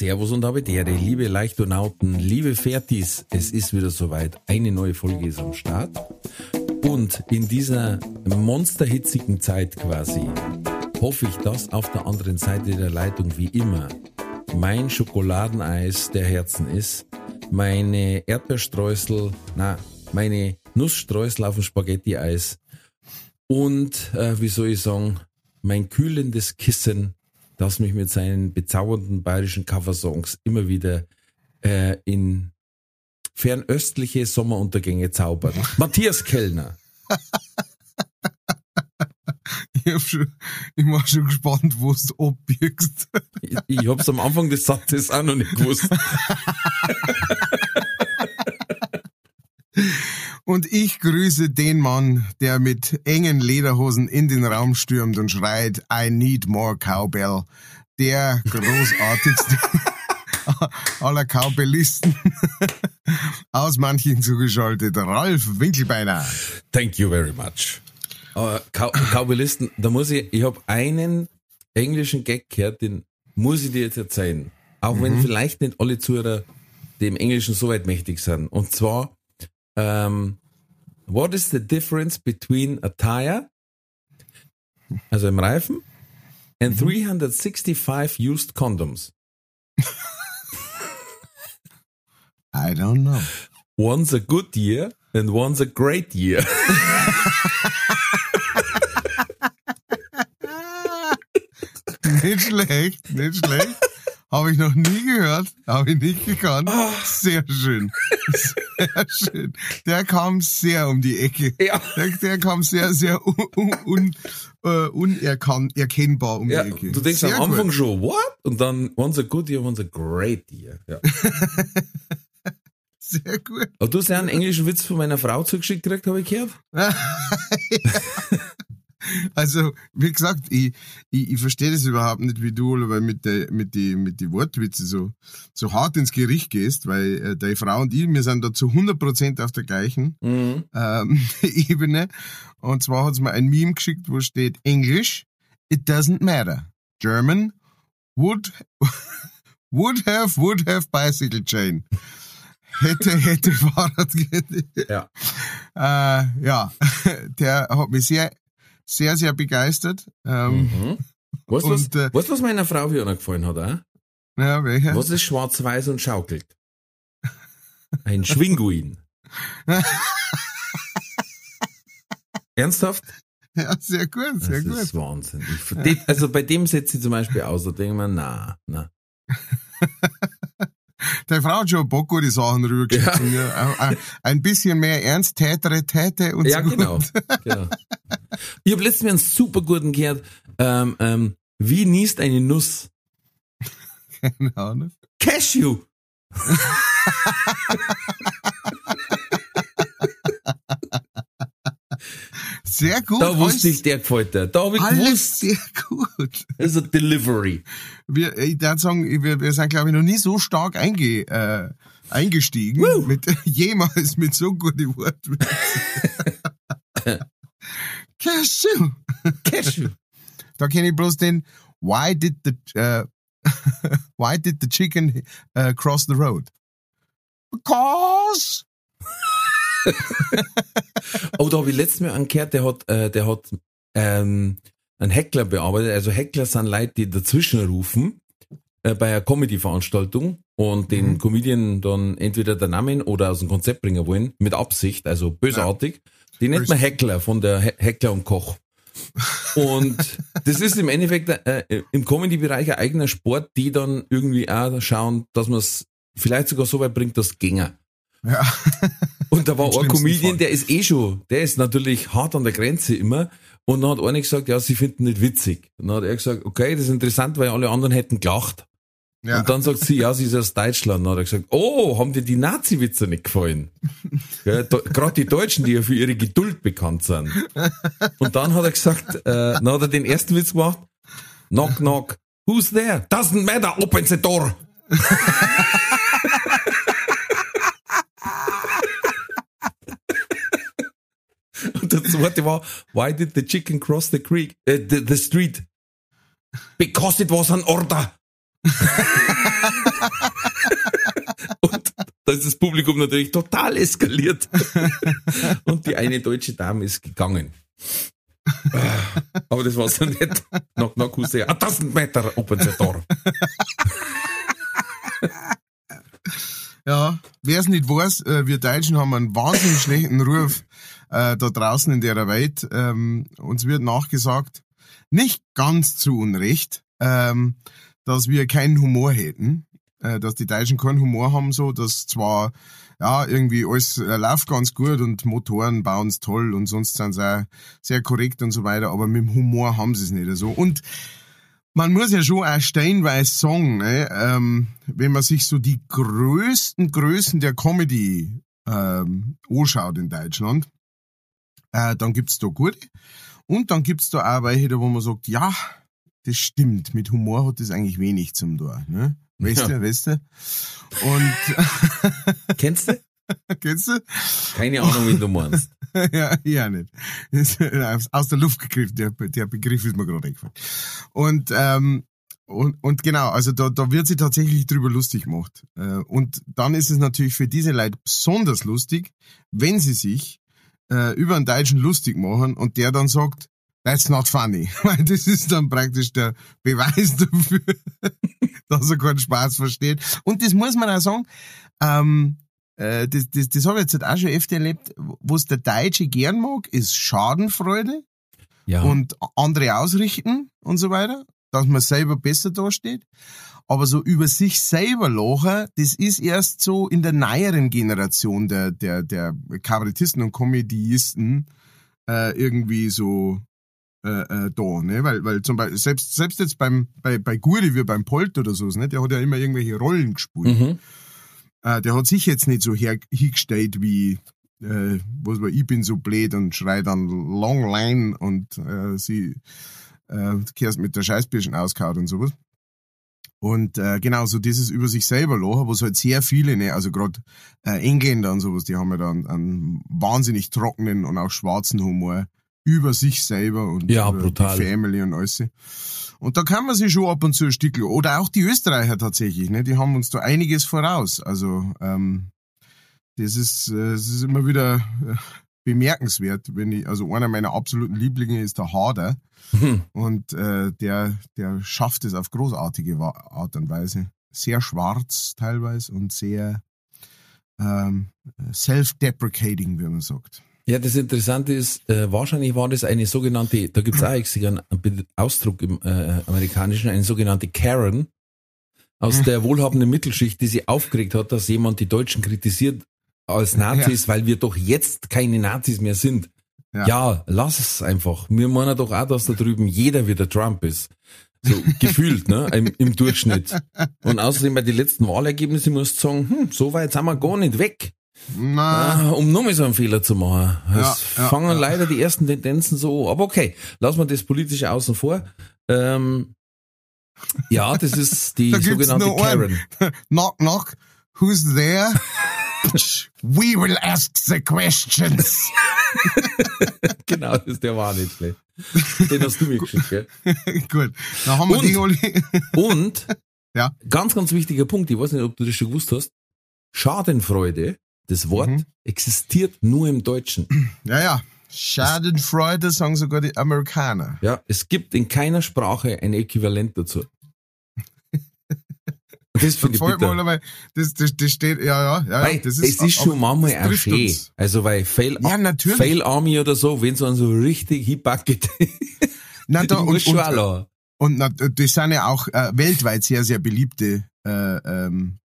Servus und Habitäre, liebe Leichtonauten, liebe Fertis, es ist wieder soweit. Eine neue Folge ist am Start. Und in dieser monsterhitzigen Zeit quasi hoffe ich, dass auf der anderen Seite der Leitung wie immer mein Schokoladeneis der Herzen ist, meine Erdbeerstreusel, na, meine Nussstreusel auf dem Spaghetti-Eis und, äh, wie soll ich sagen, mein kühlendes Kissen das mich mit seinen bezaubernden bayerischen Coversongs immer wieder äh, in fernöstliche Sommeruntergänge zaubert. Matthias Kellner. Ich, hab schon, ich war schon gespannt, wo du abbiegst. Ich, ich hab's am Anfang des Satzes auch noch nicht gewusst. Und ich grüße den Mann, der mit engen Lederhosen in den Raum stürmt und schreit, I need more cowbell. Der großartigste aller Cowbellisten. Aus manchen zugeschaltet, Ralf Winkelbeiner. Thank you very much. Aber Cow Cowboylisten, da muss ich, ich habe einen englischen Gag gehört, den muss ich dir jetzt erzählen. Auch mhm. wenn vielleicht nicht alle Zuhörer dem Englischen so weit mächtig sind. Und zwar, ähm, what is the difference between a tire, also im Reifen, and mhm. 365 used condoms? I don't know. One's a good year and one's a great year. nicht schlecht, nicht schlecht. Habe ich noch nie gehört, habe ich nicht gekannt. Sehr schön. Sehr schön. Der kam sehr um die Ecke. Ja. Der, der kam sehr, sehr un, un, uh, unerkennbar um ja, die Ecke. Du denkst sehr am Anfang gut. schon, what? Und dann, one's a good year, one's a great year. Ja. Sehr gut. Aber du hast ja einen englischen Witz von meiner Frau zugeschickt gekriegt, habe ich gehört. Also, wie gesagt, ich, ich, ich verstehe das überhaupt nicht, wie du weil mit der, mit die, mit die Wortwitze so, so hart ins Gericht gehst, weil äh, deine Frau und ich, wir sind da zu 100% auf der gleichen Mhm. ähm, Ebene. Und zwar hat sie mir ein Meme geschickt, wo steht English, it doesn't matter. German, would, would have, would have bicycle chain. Hätte, hätte Fahrradkette. Ja. Äh, ja, der hat mich sehr, sehr, sehr begeistert. Ähm, Mhm. Weißt du, was, äh, was meiner Frau wieder gefallen hat? Äh? ja, welcher? Was ist schwarz-weiß und schaukelt? Ein Schwinguin. Ernsthaft? Ja, sehr gut, sehr das gut. ist Wahnsinn. Ich, also bei dem setze ich zum Beispiel aus, da denke ich mir, na, na. Deine Frau hat schon ein paar gute Sachen rübergeschickt. Ja. Ein- bisschen mehr Ernst, Tätere, Täte und Ja, so. genau. genau. Ich habe letztens einen super guten gehört. Ähm, ähm, wie niest eine Nuss? Keine Ahnung. Cashew. Sehr gut. Da wusste ich, der gefällt dir. Da habe ich Alles gewusst. sehr gut. Also Delivery. Wir, ich würde sagen, wir, wir sind, glaube ich, noch nie so stark einge, äh, eingestiegen, Woo. mit, jemals mit so guten Worten. Cashew. Cashew. Da kenne ich bloß den Why did the uh, Why did the chicken uh, cross the road? Because Oh, da habe ich letztes Mal angehört, der hat, äh, der hat ähm, einen Heckler bearbeitet. Also Heckler sind Leute, die dazwischen rufen äh, bei einer Comedy-Veranstaltung und den Comedian dann entweder der Namen oder aus dem Konzept bringen wollen, mit Absicht, also bösartig. Die nennt man Heckler von der He Heckler und Koch. Und das ist im Endeffekt äh, im Comedy-Bereich ein eigener Sport, die dann irgendwie auch schauen, dass man es vielleicht sogar so weit bringt, dass ginge. Ja. Und da war Im ein Comedian, Fall. der ist eh schon, der ist natürlich hart an der Grenze immer. Und dann hat einer gesagt, ja, sie finden nicht witzig. Und dann hat er gesagt, okay, das ist interessant, weil alle anderen hätten gelacht. Ja. Und dann sagt sie, ja, sie ist aus Deutschland. Dann hat er gesagt, oh, haben dir die Nazi-Witze nicht gefallen? ja, Gerade die Deutschen, die ja für ihre Geduld bekannt sind. Und dann hat er gesagt, äh, dann hat er den ersten Witz gemacht. Knock, knock. Who's there? Doesn't matter, open the door. Und der zweite war, why did the chicken cross the creek, uh, the, the street? Because it was an order. Und da ist das Publikum natürlich total eskaliert. Und die eine deutsche Dame ist gegangen. Aber das war so nett. Knock, knock, who's there? A doesn't matter, open the door. Ja, wer es nicht weiß, äh, wir Deutschen haben einen wahnsinnig schlechten Ruf äh, da draußen in der Welt. Ähm, uns wird nachgesagt, nicht ganz zu Unrecht, ähm, dass wir keinen Humor hätten, äh, dass die Deutschen keinen Humor haben, so, dass zwar ja, irgendwie alles äh, läuft ganz gut und Motoren bauen es toll und sonst sind sie auch sehr korrekt und so weiter, aber mit dem Humor haben sie es nicht so. Und man muss ja schon auch steinweise sagen, ne, ähm, wenn man sich so die größten Größen der Comedy ähm, anschaut in Deutschland, äh, dann gibt's da gute. Und dann gibt's da auch welche, wo man sagt, ja, das stimmt, mit Humor hat das eigentlich wenig zum Tor. Ne? Weißt du, ja. weißt du? Und Kennst du? Kennst du? Keine Ahnung, wie du meinst. ja, ja nicht. Aus der Luft gegriffen, der, der Begriff ist mir gerade eingefallen. Und, ähm, und, und genau, also da, da wird sie tatsächlich drüber lustig gemacht. Äh, und dann ist es natürlich für diese Leute besonders lustig, wenn sie sich äh, über einen Deutschen lustig machen und der dann sagt, that's not funny. Weil das ist dann praktisch der Beweis dafür, dass er keinen Spaß versteht. Und das muss man auch sagen, ähm, äh, das, das, das habe ich jetzt auch schon öfter erlebt, was der Deutsche gern mag, ist Schadenfreude ja. und andere ausrichten und so weiter, dass man selber besser dasteht. Aber so über sich selber lachen, das ist erst so in der neueren Generation der, der, der Kabarettisten und Komödiisten äh, irgendwie so äh, äh, da, ne? Weil, weil zum Beispiel, selbst, selbst jetzt beim, bei, bei Guri wie beim Polt oder so, ne? Der hat ja immer irgendwelche Rollen gespielt. Mhm. Äh, der hat sich jetzt nicht so her, hingestellt wie, äh, was war, ich bin so blöd und schreit dann Long Line und äh, sie äh, kehrst mit der Scheißbirschen auskaut und sowas. Und äh, genau, so dieses über sich selber lachen, was halt sehr viele, ne, also gerade äh, Engländer und sowas, die haben ja dann einen wahnsinnig trockenen und auch schwarzen Humor über sich selber und ja, über brutal. die Family und alles. Und da kann man sich schon ab und zu ein Stück, oder auch die Österreicher tatsächlich, ne, die haben uns da einiges voraus. Also ähm, das ist, äh, das ist immer wieder äh, bemerkenswert, wenn ich, also einer meiner absoluten Lieblinge ist der Hader. Hm. Und äh, der, der schafft es auf großartige Art und Weise. Sehr schwarz teilweise und sehr ähm, self-deprecating, wie man sagt. Ja, das Interessante ist, äh, wahrscheinlich war das eine sogenannte, da gibt es auch einen Ausdruck im äh, Amerikanischen, eine sogenannte Karen aus hm. der wohlhabenden Mittelschicht, die sich aufgeregt hat, dass jemand die Deutschen kritisiert als Nazis, ja. weil wir doch jetzt keine Nazis mehr sind. Ja. ja, lass es einfach. Wir meinen doch auch, dass da drüben jeder wieder Trump ist. So gefühlt, ne, im, im, Durchschnitt. Und außerdem bei den letzten Wahlergebnissen musst du sagen, hm, so weit sind wir gar nicht weg. Na. Ah, um nochmal so einen Fehler zu machen. Es ja, fangen ja, leider die ersten Tendenzen so an. Aber okay, lassen wir das politische außen vor. Ähm, ja, das ist die sogenannte Karen. knock, knock. Who's there? We will ask the questions. genau, das ist der war nicht schlecht. Den hast du mir geschickt, gell? Gut. Dann haben wir und, die Oli. und, ja. ganz, ganz wichtiger Punkt, ich weiß nicht, ob du das schon gewusst hast. Schadenfreude, das Wort mhm. existiert nur im Deutschen. Ja, ja. Schadenfreude sagen sogar die Amerikaner. Ja, es gibt in keiner Sprache ein Äquivalent dazu. Das finde ich bitter. Mal, das, das, das steht, ja, ja, ja. Weil das ist, es ist schon manchmal auch schön. Also, weil Fail, ja, natürlich. Fail Army oder so, wenn es dann so richtig hinpacket. Na, da, und, und, und, na, das sind ja auch äh, weltweit sehr, sehr beliebte äh, ähm, äh,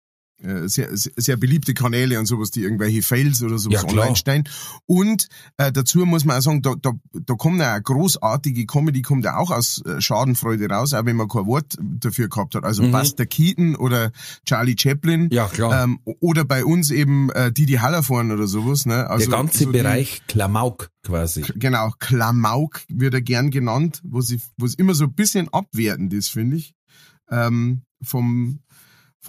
sehr, sehr beliebte Kanäle und sowas, die irgendwelche Fails oder sowas Ja, online stellen. Und äh, dazu muss man auch sagen, da, da, da kommt ja eine großartige Comedy, kommt ja auch aus äh, Schadenfreude raus, auch wenn man kein Wort dafür gehabt hat. Also Buster Keaton oder Charlie Chaplin. Mhm. Ja, klar. Ähm, oder bei uns eben äh, Didi Hallervorn oder sowas. Ne? Also Der ganze so die- Bereich Klamauk quasi. Genau, Klamauk wird er gern genannt, wo sie, wo es immer so ein bisschen abwertend ist, finde ich. Ähm, vom,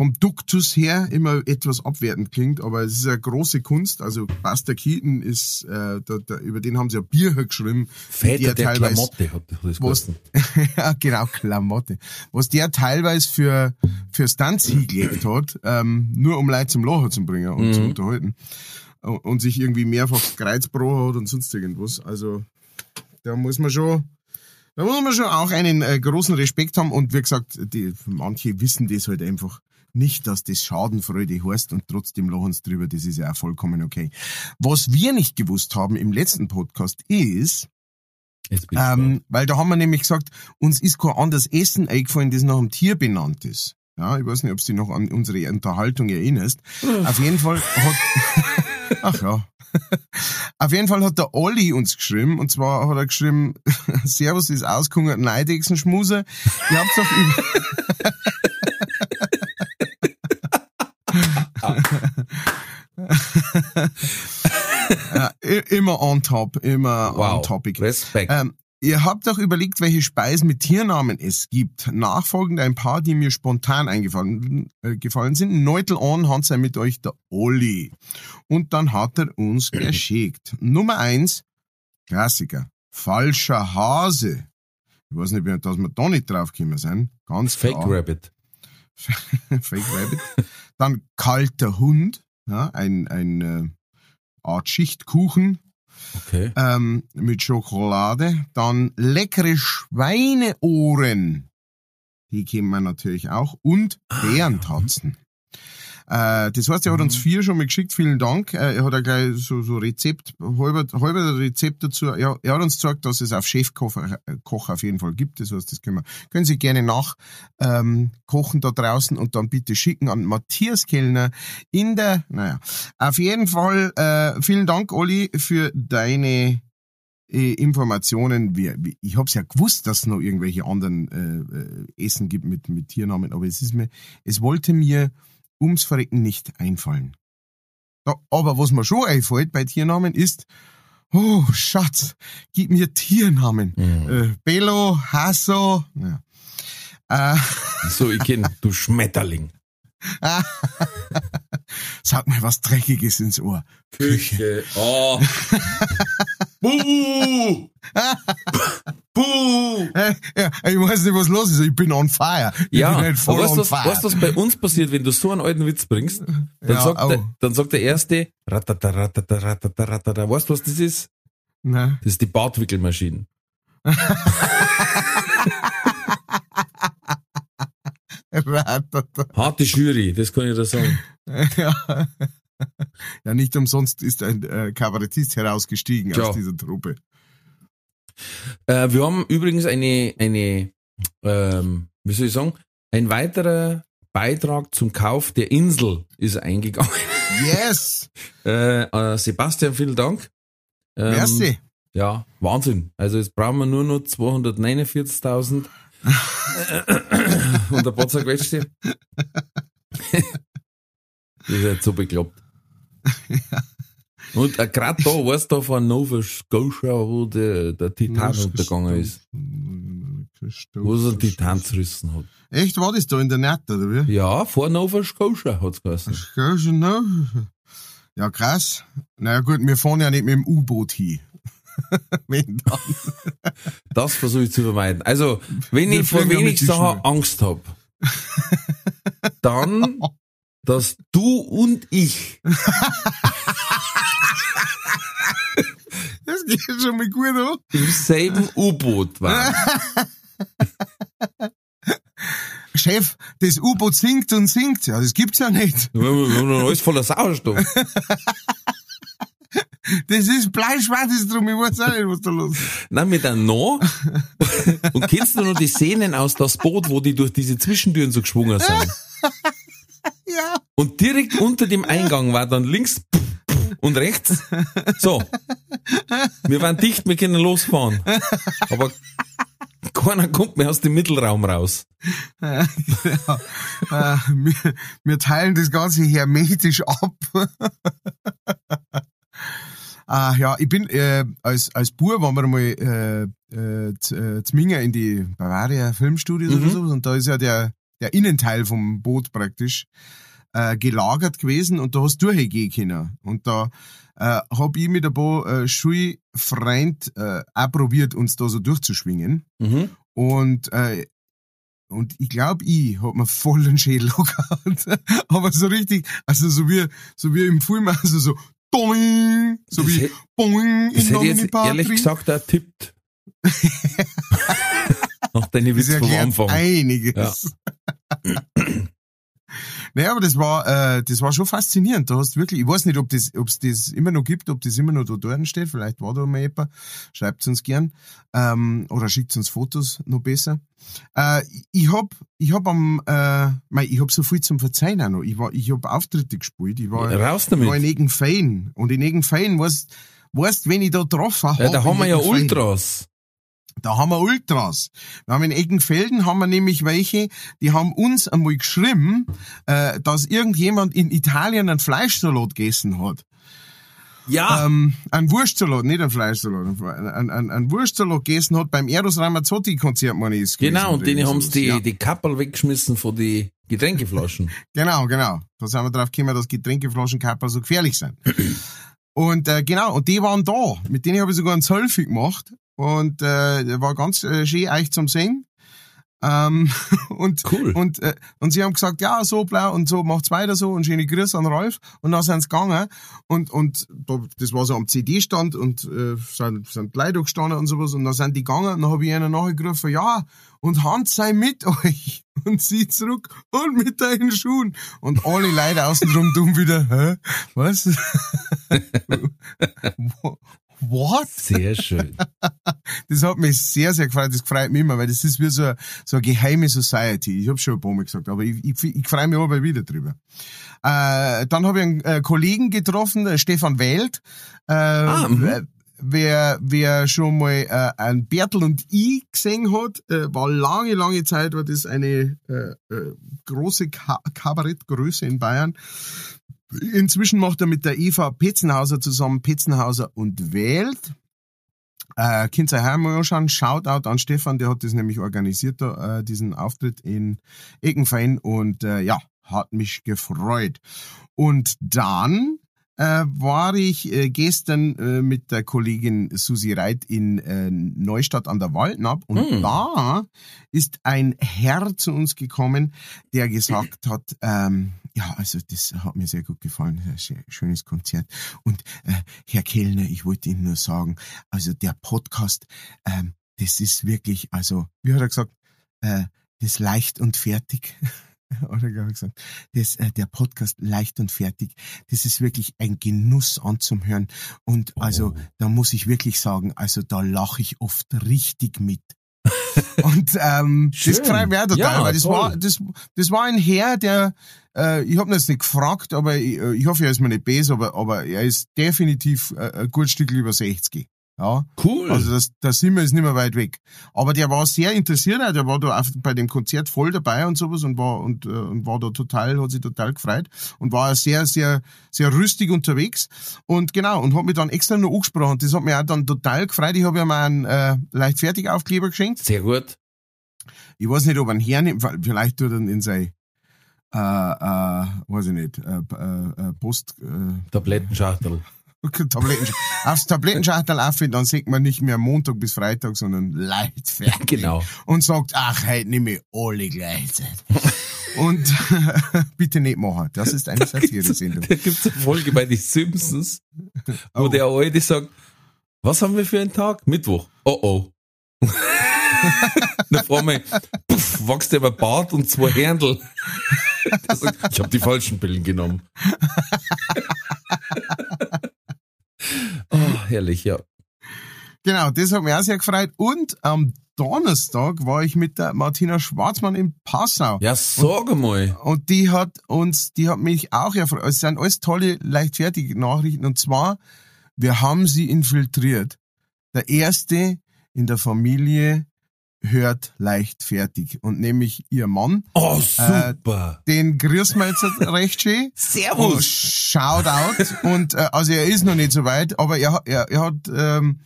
vom Duktus her immer etwas abwertend klingt, aber es ist eine große Kunst. Also Buster Keaton ist, äh, da, da, über den haben sie ja Bier geschrieben. Väter der teilweise- Klamotte hat das was, ja, genau, Klamotte. Was der teilweise für, für Stunts hingelegt hat, ähm, nur um Leute zum Lachen zu bringen und zu unterhalten. Und, und sich irgendwie mehrfach Kreuzbro hat und sonst irgendwas. Also, da muss man schon, da muss man schon auch einen äh, großen Respekt haben und wie gesagt, die, manche wissen das halt einfach nicht, dass das Schadenfreude heißt und trotzdem lachen sie drüber, das ist ja auch vollkommen okay. Was wir nicht gewusst haben im letzten Podcast ist, ähm, weil da haben wir nämlich gesagt, uns ist kein anderes Essen eingefallen, das nach einem Tier benannt ist. Ja, ich weiß nicht, ob du dich noch an unsere Unterhaltung erinnerst. Auf jeden Fall hat, ach ja. Auf jeden Fall hat der Olli uns geschrieben, und zwar hat er geschrieben, Servus ist ausgehungert, Neidechsenschmuse. Ihr habt doch über, i- immer on top, immer Wow. on topic. Respekt. Ähm, ihr habt doch überlegt, welche Speisen mit Tiernamen es gibt. Nachfolgend ein paar, die mir spontan eingefallen äh, gefallen sind. Neutel an hat sei mit euch der Olli. Und dann hat er uns geschickt. Nummer eins, Klassiker. Falscher Hase. Ich weiß nicht, dass wir da nicht drauf gekommen sind. Ganz Fake klar. Rabbit. Fake Rabbit. Dann kalter Hund. Ja, ein, ein äh, Art Schichtkuchen Okay. ähm, mit Schokolade. Dann leckere Schweineohren. Die kennen wir natürlich auch. Und Bärentatzen. Äh, das heißt, er hat uns vier schon mal geschickt. Vielen Dank. Äh, er hat auch gleich so, so Rezept, halber, halber Rezept dazu. Ja, er hat uns gesagt, dass es auf Chefkoch äh, Koch auf jeden Fall gibt. Das heißt, das können, wir, können Sie gerne nach ähm, kochen da draußen und dann bitte schicken an Matthias Kellner in der, naja, auf jeden Fall, äh, vielen Dank, Olli, für deine äh, Informationen. Ich hab's ja gewusst, dass es noch irgendwelche anderen äh, äh, Essen gibt mit, mit Tiernamen, aber es ist mir, es wollte mir ums Verrecken nicht einfallen. Ja, aber was mir schon einfällt bei Tiernamen ist, oh Schatz, gib mir Tiernamen. Mhm. Äh, Bello, Hasso, ja. Äh, So, ich kenn, du Schmetterling. sag mal was Dreckiges ins Ohr. Küche. Oh. Buh! Buh! Ja, ich weiß nicht, was los ist. Ich bin on fire. Ich Ja, bin halt voll weißt on du, fire. was, was bei uns passiert, wenn du so einen alten Witz bringst? Dann, Ja, sagt, au. der, dann sagt der Erste, ratata, ratata, ratata, ratata. Weißt du, was das ist? Na, Das ist die Bartwickelmaschine. Harte Jury, das kann ich dir sagen. ja. ja, nicht umsonst ist ein äh, Kabarettist herausgestiegen Tja. aus dieser Truppe. Äh, wir haben übrigens eine, eine ähm, wie soll ich sagen, ein weiterer Beitrag zum Kauf der Insel ist eingegangen. Yes! Äh, äh, Sebastian, vielen Dank. Ähm, Merci. Ja, Wahnsinn. Also jetzt brauchen wir nur noch 249.000 und ein paar zerquetschte. das ist jetzt so bekloppt. Und äh, gerade da, weißt du, von Nova Scotia, wo der, der Titan untergegangen ist, wo es einen Titan zerrissen hat. Echt, war das da in der Nacht, oder wie? Ja, vor Nova Scotia hat's geheißen. Ja, schon, ne? Ja, krass. Naja gut, wir fahren ja nicht mit dem U-Boot hin. Wenn dann. Das versuche ich zu vermeiden. Also, wenn Wir ich vor wenig Sachen. Angst hab, dann, dass du und ich Das geht schon mal gut an. im selben U-Boot waren. Chef, das U-Boot sinkt und sinkt. Ja, das gibt's ja nicht. Alles voller Sauerstoff. Das ist bleischwarz drum. Ich weiß auch nicht, was da los ist. Nein, mit einem No. Und kennst du noch die Szenen aus das Boot, wo die durch diese Zwischentüren so geschwungen sind? Ja. Und direkt unter dem Eingang war dann links und rechts. So. Wir waren dicht, wir können losfahren. Aber keiner kommt mehr aus dem Mittelraum raus. Ja, äh, wir, wir teilen das Ganze hermetisch ab. Ah, ja, ich bin äh, als als Bub waren wir mal äh, äh, äh Zminger in die Bavaria Filmstudios Mhm. oder so und da ist ja der der Innenteil vom Boot praktisch äh, gelagert gewesen und da hast du durchgehen können und da äh, hab ich mit ein paar äh, Schulfreund äh, auch probiert uns da so durchzuschwingen Mhm. und äh, und ich glaube, ich hab mir voll den Schädel gehabt. Aber so richtig, also so wie, so wie im Film, also so, doing, so Das wie, hätt- boing, Das hätte ich jetzt ehrlich gesagt auch tippt. Nach deinen Witz vom Anfang. einiges. naja, aber das war, äh, das war schon faszinierend. Du hast wirklich, ich weiß nicht, ob das, ob es das immer noch gibt, ob das immer noch da dort steht. Vielleicht war da mal jemand. Schreibt uns gern. Ähm, oder schickt uns Fotos, noch besser. Äh, ich hab, ich hab am, äh, mei, ich hab so viel zum Verzeihen auch noch. Ich war, ich hab Auftritte gespielt. Ich war, Raus ich war in damit. Egenfein. Und in Egenfein, weißt, weißt, wenn ich da drauf hab, Ja, da haben wir ja. Ultras. Da haben wir Ultras. Wir haben in Eggenfelden haben wir nämlich welche, die haben uns einmal geschrieben, äh, dass irgendjemand in Italien einen Fleischsalat gegessen hat. Ja. Ähm, ein Wurstsalat, nicht ein Fleischsalat, ein, ein, ein Wurstsalat gegessen hat beim Eros Ramazzotti Konzert, meine ich. genau, und denen haben sie die, Ja. die Kappel weggeschmissen von die Getränkeflaschen. Genau, genau. Da sind wir drauf gekommen, dass Getränkeflaschenkapper so gefährlich sind. und äh, genau, und die waren da. Mit denen habe ich sogar ein Selfie gemacht. Und äh, war ganz äh, schön euch zum Singen. Ähm, und, Cool. und, äh, und sie haben gesagt, ja, so blau und so, macht's weiter so und schöne Grüße an Ralf. Und dann sind sie gegangen und, und da, das war so am CD-Stand und äh, sind, sind Leute gestanden und sowas und dann sind die gegangen und dann habe ich ihnen nachher gerufen, ja, und Hans sei mit euch. Und sie zurück und mit deinen Schuhen. Und alle Leute außenrum dumm wieder, hä? Was? What? Sehr schön. Das hat mich sehr, sehr gefreut. Das freut mich immer, weil das ist wie so, eine- so eine geheime Society. Ich habe schon ein paar Mal gesagt, aber ich, ich, ich freue mich aber wieder drüber. Äh, dann habe ich einen äh, Kollegen getroffen, äh, Stefan Welt. Äh, Ah, mhm. Wer, wer schon mal äh, ein Bertel und I gesehen hat, äh, war lange, lange Zeit, war das eine äh, äh, große Ka Kabarettgröße in Bayern. Inzwischen macht er mit der Eva Petzenhauser zusammen Petzenhauser und wählt. Äh, könnt ihr mal anschauen. Shoutout an Stefan, der hat das nämlich organisiert, da, äh, diesen Auftritt in Eckenfein und äh, ja, hat mich gefreut. Und dann äh, war ich äh, gestern äh, mit der Kollegin Susi Reit in äh, Neustadt an der Waldnab und Hm. da ist ein Herr zu uns gekommen, der gesagt hat, ähm, ja, also das hat mir sehr gut gefallen, sehr schönes Konzert. Und äh, Herr Kellner, ich wollte Ihnen nur sagen, also der Podcast, ähm, das ist wirklich, also, wie hat er gesagt, äh, das leicht und fertig. Oder glaube ich gesagt, das, äh, der Podcast leicht und fertig, das ist wirklich ein Genuss anzuhören. Und also, Oh. da muss ich wirklich sagen, also da lache ich oft richtig mit. und ähm, das Schön. freut mich auch total, Ja, weil das toll. war, das, das war ein Herr, der, äh, ich habe ihn jetzt nicht gefragt, aber ich, äh, ich hoffe, er ist mir nicht böse, aber, aber er ist definitiv äh, ein gut Stück über 60. Ja, Cool. also das, das sind wir ist nicht mehr weit weg. Aber der war sehr interessiert, auch, der war da auf, bei dem Konzert voll dabei und sowas und war und, äh, und war da total, hat sich total gefreut und war sehr, sehr, sehr rüstig unterwegs. Und genau, und hat mich dann extra noch angesprochen. Das hat mich auch dann total gefreut. Ich habe ihm einen äh, Leichtfertigaufkleber geschenkt. Sehr gut. Ich weiß nicht, ob er ihn hernimmt, vielleicht tut er ihn in sein äh, äh, weiß ich nicht, äh, äh, äh, Post, äh, Tablettenschachtel. Tabletten, aufs Tablettenschachtel auf, dann sieht man nicht mehr Montag bis Freitag, sondern leichtfertig. Genau. Und sagt, ach, heute nehme ich alle gleichzeitig. Und bitte nicht machen. Das ist eine Satire-Sendung. Da gibt's eine Folge bei den Simpsons, wo Oh. der Alte sagt, was haben wir für einen Tag? Mittwoch. Oh oh. Dann fragt man, puff, wächst der Bart und zwei Händel. Ich habe die falschen Pillen genommen. Oh, herrlich, ja. Genau, das hat mich auch sehr gefreut. Und am Donnerstag war ich mit der Martina Schwarzmann in Passau. Ja, sag mal. Und die hat uns, die hat mich auch erfreut. Es sind alles tolle, leichtfertige Nachrichten. Und zwar, wir haben sie infiltriert. Der erste in der Familie hört leichtfertig. Und nämlich ihr Mann. Oh, super. Den grüßen wir jetzt recht schön. Und Servus. Shoutout. Und äh, also er ist noch nicht so weit, aber er, hat- er, er hat ähm,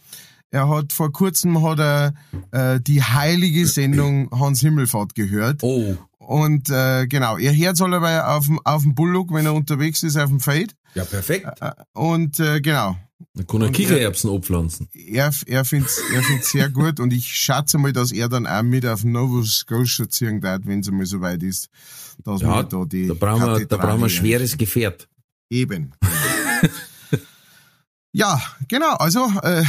er hat vor kurzem hat er äh, die heilige Sendung Hans Himmelfahrt gehört. Oh, Und äh, genau, er hört allebei auf dem auf dem Bullock, wenn er unterwegs ist auf dem Feld. Ja, perfekt. Und äh, genau, Dann kann er Kichererbsen abpflanzen. er, er find's er find's sehr gut und ich schätze mal, dass er dann auch mit auf Nova Scotia ziehen wird, wenn es einmal so weit ist. Dass Ja, da die da brauchen wir, da brauchen wir ein schweres Gefährt. Eben. ja, genau. Also, äh,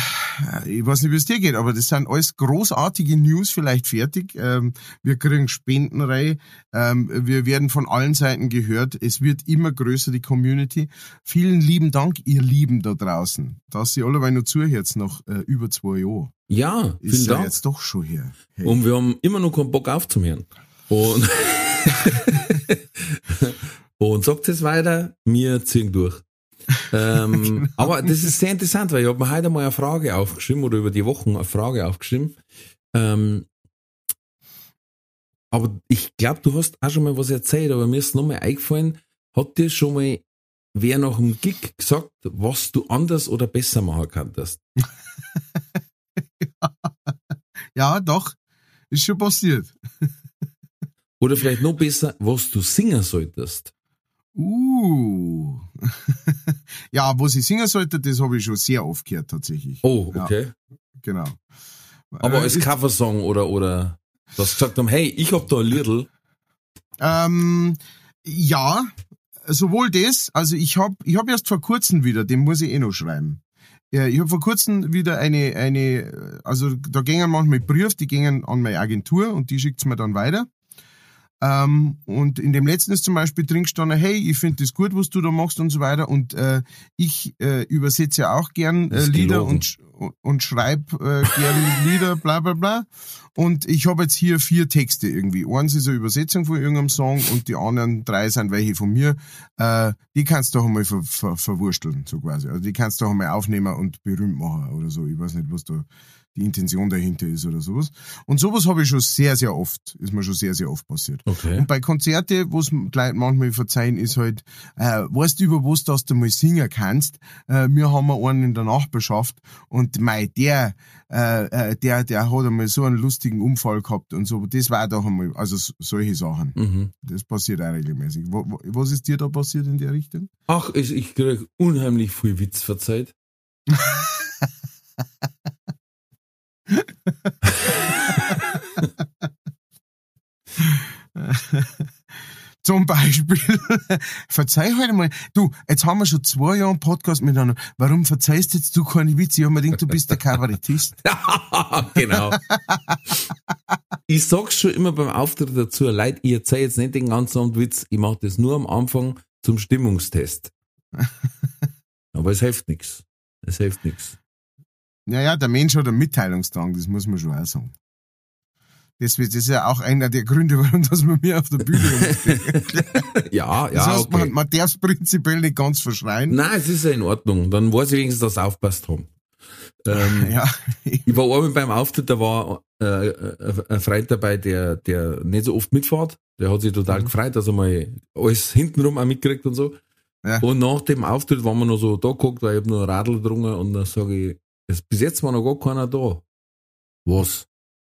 ich weiß nicht, wie es dir geht, aber das sind alles großartige News vielleicht fertig. Ähm, wir kriegen Spendenreihe. Ähm, wir werden von allen Seiten gehört. Es wird immer größer, die Community. Vielen lieben Dank, ihr Lieben da draußen, dass ihr alle noch zuhört, nach äh, über zwei Jahren. Ja, Ist vielen ja Dank. jetzt doch schon hier. Hey. Und wir haben immer noch keinen Bock aufzuhören. Und, und sagt es weiter, wir ziehen durch. Ähm, aber das ist sehr interessant, weil ich habe mir heute mal eine Frage aufgeschrieben oder über die Wochen eine Frage aufgeschrieben. Ähm, aber ich glaube, du hast auch schon mal was erzählt, aber mir ist nochmal eingefallen, hat dir schon mal wer nach dem Gig gesagt, was du anders oder besser machen kannst? Ja, doch. Ist schon passiert. Oder vielleicht noch besser, was du singen solltest? Uh. ja, was ich singen sollte, das habe ich schon sehr oft gehört, tatsächlich. Oh, Ja. okay. Genau. Aber Äh, als Coversong oder, oder, das gesagt haben, hey, ich hab da ein Liedl. Ähm, ja, sowohl das, also ich habe ich hab erst vor kurzem wieder, den muss ich eh noch schreiben. Ja, ich habe vor kurzem wieder eine, eine, also da gingen manchmal Brief, die gingen an meine Agentur und die schickt's mir dann weiter. Ähm, und in dem letzten ist zum Beispiel drin gestanden, hey, ich finde das gut, was du da machst und so weiter. Und äh, ich äh, übersetze ja auch gern äh, Lieder gelogen. und, sch- und schreibe äh, gern Lieder, bla bla bla. Und ich habe jetzt hier vier Texte irgendwie. Eins ist eine Übersetzung von irgendeinem Song und die anderen drei sind welche von mir. Äh, die kannst du doch einmal ver, ver, verwursteln, so quasi. Also die kannst du doch einmal aufnehmen und berühmt machen oder so. Ich weiß nicht, was da die Intention dahinter ist oder sowas. Und sowas habe ich schon sehr, sehr oft, ist mir schon sehr, sehr oft passiert. Okay. Und bei Konzerte, wo es manchmal verzeihen, ist halt, äh, weißt du, über was dass du mal singen kannst? Äh, wir haben einen in der Nachbarschaft und mei, der, äh, äh, der, der hat einmal so einen lustigen Unfall gehabt und so. Das war doch einmal, also solche Sachen. Mhm. Das passiert auch regelmäßig. Was ist dir da passiert in der Richtung? Ach, ich, ich krieg unheimlich viel Witz verzeiht. Zum Beispiel, verzeih halt mal, du, jetzt haben wir schon zwei Jahre einen Podcast miteinander. Warum verzeihst jetzt du keine Witze? Ich hab mir gedacht, du bist der Kabarettist. genau. ich sag's schon immer beim Auftritt dazu, Leute, ich erzähl jetzt nicht den ganzen Abend Witz, ich mache das nur am Anfang zum Stimmungstest. Aber es hilft nix. Es hilft nix. Naja, der Mensch hat einen Mitteilungsdrang, das muss man schon auch sagen. Das, ist ja auch einer der Gründe, warum dass man mir auf der Bühne rumsteht. Ja, Das ja, heißt, okay. man, man darf es prinzipiell nicht ganz verschreien. Nein, es ist ja in Ordnung. Dann weiß ich wenigstens, dass sie aufpasst haben. Ähm, Ja, Ich war einmal beim Auftritt, da war äh, ein Freund dabei, der, der nicht so oft mitfährt. Der hat sich total Mhm. gefreut, dass er mal alles hintenrum auch mitkriegt und so. Ja. Und nach dem Auftritt waren wir noch so da geguckt, weil ich hab noch ein Radl drungen und dann sage ich, es, bis jetzt war noch gar keiner da. Was?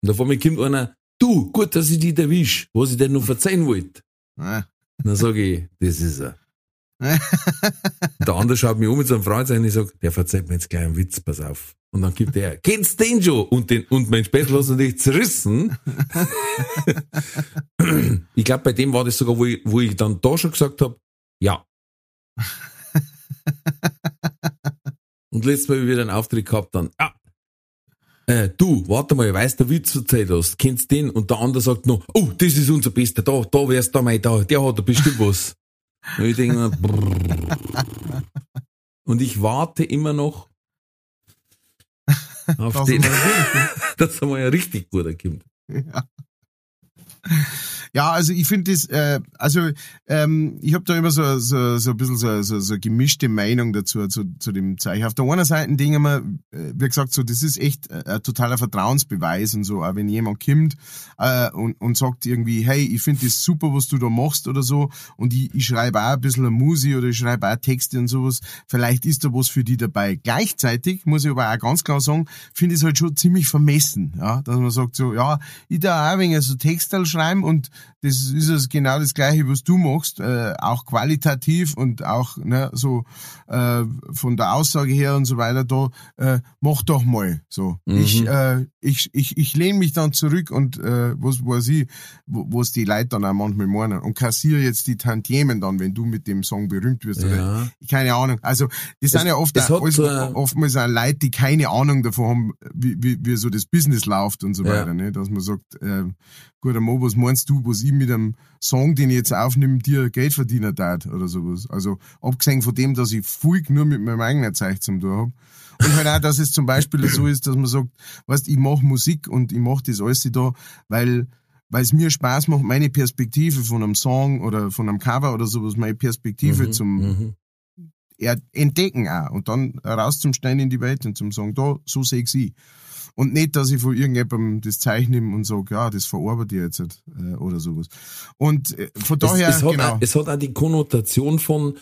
Und da vor mir kommt einer, du, gut, dass ich dich erwisch, was ich denn noch verzeihen wollte. Und dann sage ich, das ist er. Der andere schaut mich um mit so einem Fragezeichen und ich sag, der verzeiht mir jetzt gleich einen Witz, pass auf. Und dann gibt er, kennst den schon? Und, den, und mein Spätzle hat natürlich zerrissen. ich glaube, bei dem war das sogar, wo ich, wo ich dann da schon gesagt habe, ja. und letztes Mal wieder einen Auftritt gehabt, dann, ja. Äh, du, warte mal, weißt du, Witz erzählt hast, kennst den? Und der andere sagt noch, oh, das ist unser Bester, da, da wärst du mal da, der hat da bestimmt was. Und ich denke mir. Und ich warte immer noch, Auf Das den, haben wir das haben wir ja richtig gut erkannt. Ja, also ich finde das, äh, also ähm, ich habe da immer so, so, so ein bisschen so, so, so gemischte Meinung dazu, zu, zu dem Zeichen. Auf der einen Seite denke ich mir, äh, wie gesagt, so das ist echt äh, ein totaler Vertrauensbeweis und so, auch wenn jemand kommt äh, und, und sagt irgendwie, hey, ich finde das super, was du da machst oder so und ich, ich schreibe auch ein bisschen eine Musi oder ich schreibe auch Texte und sowas, vielleicht ist da was für die dabei. Gleichzeitig muss ich aber auch ganz klar sagen, finde ich es halt schon ziemlich vermessen, ja, dass man sagt so, ja, ich da auch ein wenig so Texte schreiben und das ist es genau das Gleiche, was du machst, äh, auch qualitativ und auch ne, so äh, von der Aussage her und so weiter. Da äh, mach doch mal so. Mhm. Ich, äh, ich ich ich lehne mich dann zurück und äh, was weiß ich, wo, was die Leute dann auch manchmal meinen und kassiere jetzt die Tantiemen dann, wenn du mit dem Song berühmt wirst. Oder, Ja. keine Ahnung. Also das sind ja oft es auch, hat alles, so ein- oftmals auch Leute, die keine Ahnung davon haben, wie, wie, wie so das Business läuft und so Ja. weiter. Ne? Dass man sagt, äh, gut, Mo, was meinst du, was ich mit einem Song, den ich jetzt aufnehme, dir Geld verdienen darf oder sowas. Also abgesehen von dem, dass ich viel nur mit meinem eigenen Zeug zum tun habe. Und halt auch, dass es zum Beispiel so ist, dass man sagt, weißt, ich mache Musik und ich mache das alles da, weil weil es mir Spaß macht, meine Perspektive von einem Song oder von einem Cover oder sowas, meine Perspektive Mhm, zum mhm. entdecken auch und dann raus zum Stein in die Welt und zum sagen, da, so sehe ich sie. Und nicht, dass ich von irgendjemandem das Zeichen nehme und sage, ja, das verarbeite ich jetzt äh, oder sowas. Und äh, von daher, es, es, hat genau. auch, es hat auch die Konnotation von,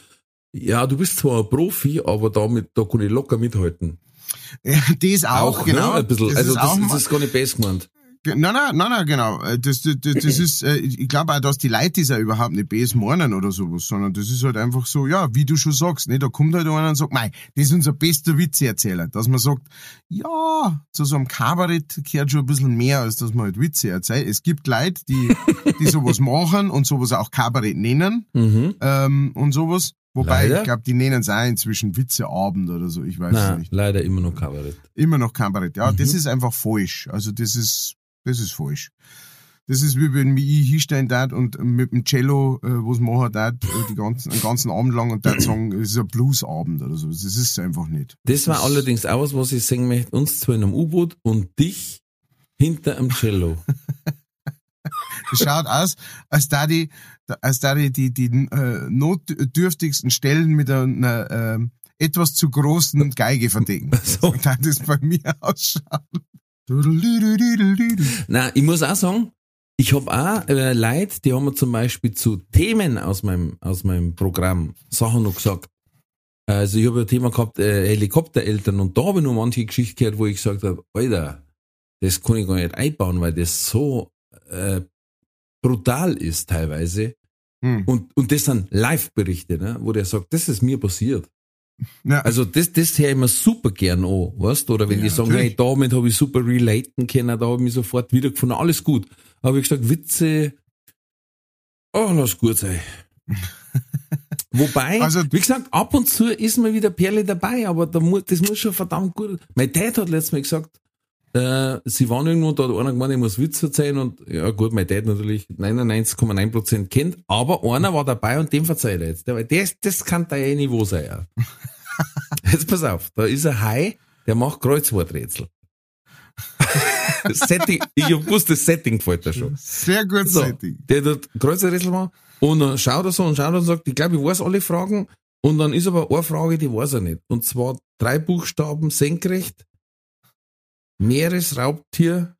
ja, du bist zwar ein Profi, aber damit, da kann ich locker mithalten. Das auch, genau. ne? Ein bisschen. Das also ist das, auch das ist gar nicht best gemeint. Nein, nein, nein, nein, genau. Äh, Das, das, das, das ist, äh, ich glaube auch, dass die Leute das auch überhaupt nicht bes meinen oder sowas, sondern das ist halt einfach so, ja, wie du schon sagst, ne, da kommt halt einer und sagt, mei, das ist unser bester Witzeerzähler. Dass man sagt, ja, zu so einem Kabarett gehört schon ein bisschen mehr, als dass man halt Witze erzählt. Es gibt Leute, die, die sowas machen und sowas auch Kabarett nennen, Mhm. ähm, und sowas. Wobei, Leider? ich glaube, die nennen es auch inzwischen Witzeabend oder so, ich weiß es Nein, nicht. leider immer noch Kabarett. Immer noch Kabarett. Ja, das Mhm. ist einfach falsch. Also das ist, das ist falsch. Das ist wie wenn ich hinstellen darf und mit dem Cello, äh, was machen darf, äh, die ganzen, den ganzen Abend lang und dann sagen, es ist ein Bluesabend oder so. Das ist es einfach nicht. Das war allerdings auch was, was ich sagen möchte. Uns zwei in einem U-Boot und dich hinter einem Cello. Das schaut aus, als da die, als da die, die, die äh, notdürftigsten Stellen mit einer ähm, etwas zu großen Geige verdecken. So. Und dann das bei mir ausschaut. Na, ich muss auch sagen, ich habe auch äh, Leute, die haben mir zum Beispiel zu Themen aus meinem, aus meinem Programm Sachen noch gesagt. Also ich habe ein Thema gehabt, äh, Helikoptereltern und da habe ich noch manche Geschichten gehört, wo ich gesagt habe, Alter, das kann ich gar nicht einbauen, weil das so äh, brutal ist teilweise. Hm. Und, und das sind Live-Berichte, ne, wo der sagt, das ist mir passiert. Ja. Also das, das höre ich mir super gern an, weißt Oder wenn Ja, die sagen, natürlich. hey, damit habe ich super relaten können, da habe ich mich sofort wiedergefunden, alles gut. Aber ich gesagt, Witze, oh, lass gut sein. Wobei, Also- wie gesagt, ab und zu ist mal wieder Perle dabei, aber da muss, das muss schon verdammt gut. Mein Dad hat letztes Mal gesagt, äh, sie waren irgendwo, da hat einer gemeint, ich muss Witz erzählen und ja gut, mein Dad natürlich 99,9% kennt, aber einer war dabei und dem verzeiht er jetzt. Der, der, das kann da eh Niveau sein. Ja. Jetzt pass auf, da ist ein Hai, der macht Kreuzworträtsel. Setting, ich hab gewusst, das Setting gefällt dir schon. Sehr gut So, Setting. der tut Kreuzworträtsel machen und dann schaut er so und schaut und sagt, ich glaube, ich weiß alle Fragen und dann ist aber eine Frage, die weiß er nicht. Und zwar drei Buchstaben senkrecht, Meeresraubtier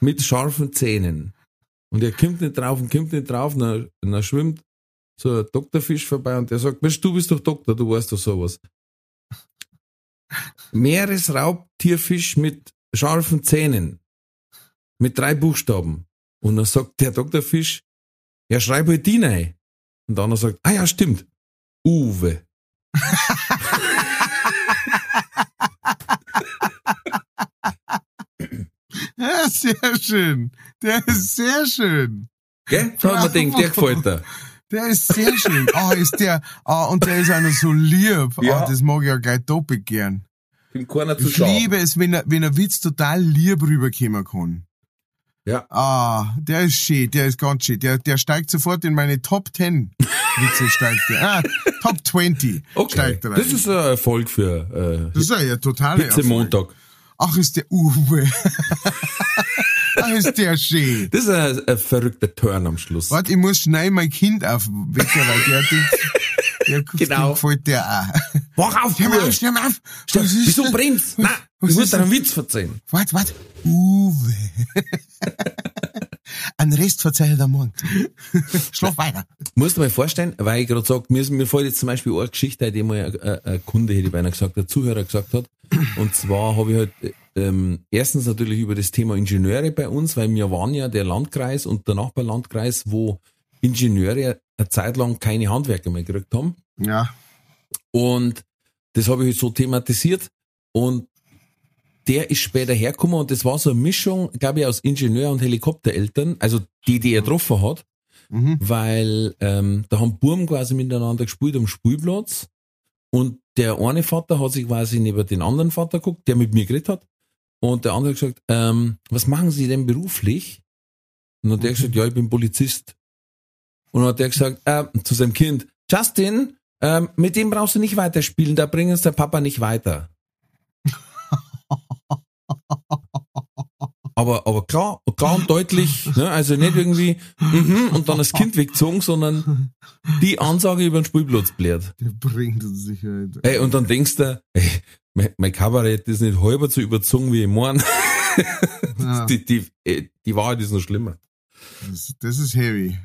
mit scharfen Zähnen. Und er kommt nicht drauf und kommt nicht drauf, dann, dann schwimmt so ein Doktorfisch vorbei und der sagt, du bist doch Doktor, du weißt doch sowas. Meeresraubtierfisch mit scharfen Zähnen. Mit drei Buchstaben. Und dann sagt der Doktorfisch, ja, schreib halt die rein. Und der andere sagt, ah ja, stimmt. Uwe. Ja, sehr schön. Der ist sehr schön. Gell? So hat man gedacht, der gefällt dir. Der ist sehr schön. Ah, ist der, ah, und der ist auch noch so lieb. Ja. Ah, das mag ich ja gleich doppelt gern. Bin keiner zu Ich liebe es, wenn, er, wenn ein Witz total lieb rüberkommen kann. Ja. Ah, der ist schön, der ist ganz schön. Der, der steigt sofort in meine Top 10 Witze steigt der. Ah, Top 20 Okay. steigt er rein. Das ist ein Erfolg für das ist ja äh, Pizza Erfolg. Montag. Ach, ist der Uwe. Ach, ist der schön. Das ist ein, ein verrückter Turn am Schluss. Warte, ich muss schnell mein Kind aufwecken, weil der denkt, der Genau. gefällt der auch. Wach auf, Uwe! auf, mal auf. Stell- Wieso das? brennt's? Nein, Was ich muss dir einen? Witz erzählen. Warte, warte. Uwe. Ein Rest verzeiht am Morgen. Schlaf weiter. Musst du mir vorstellen, weil ich gerade sage, mir, mir fällt jetzt zum Beispiel eine Geschichte, die mal ein, Kunde, hätte ich beinahe gesagt, ein Zuhörer gesagt hat. Und zwar habe ich halt ähm, erstens natürlich über das Thema Ingenieure bei uns, weil wir waren ja der Landkreis und der Nachbarlandkreis, wo Ingenieure eine Zeit lang keine Handwerker mehr gekriegt haben. Ja. Und das habe ich so thematisiert. Und der ist später hergekommen und das war so eine Mischung, glaube ich, aus Ingenieur und Helikoptereltern, also die, die er getroffen hat, Mhm. weil ähm, da haben Burm quasi miteinander gespielt am Spielplatz und der eine Vater hat sich quasi neben den anderen Vater geguckt, der mit mir geredet hat und der andere hat gesagt, ähm, was machen Sie denn beruflich? Und dann hat der gesagt, ja, ich bin Polizist. Und dann hat der gesagt äh, zu seinem Kind, Justin, ähm, mit dem brauchst du nicht weiterspielen, da bringen uns der Papa nicht weiter. Aber, aber klar, klar und deutlich, ne? also nicht irgendwie mhm, und dann das Kind weggezogen, sondern die Ansage über den Spielplatz blärt. Der bringt uns sicher. Ey, und dann denkst du, ey, mein, mein Kabarett ist nicht halber so überzogen wie ich mein. Ja. die, die, die Wahrheit ist noch schlimmer. Das, das ist heavy.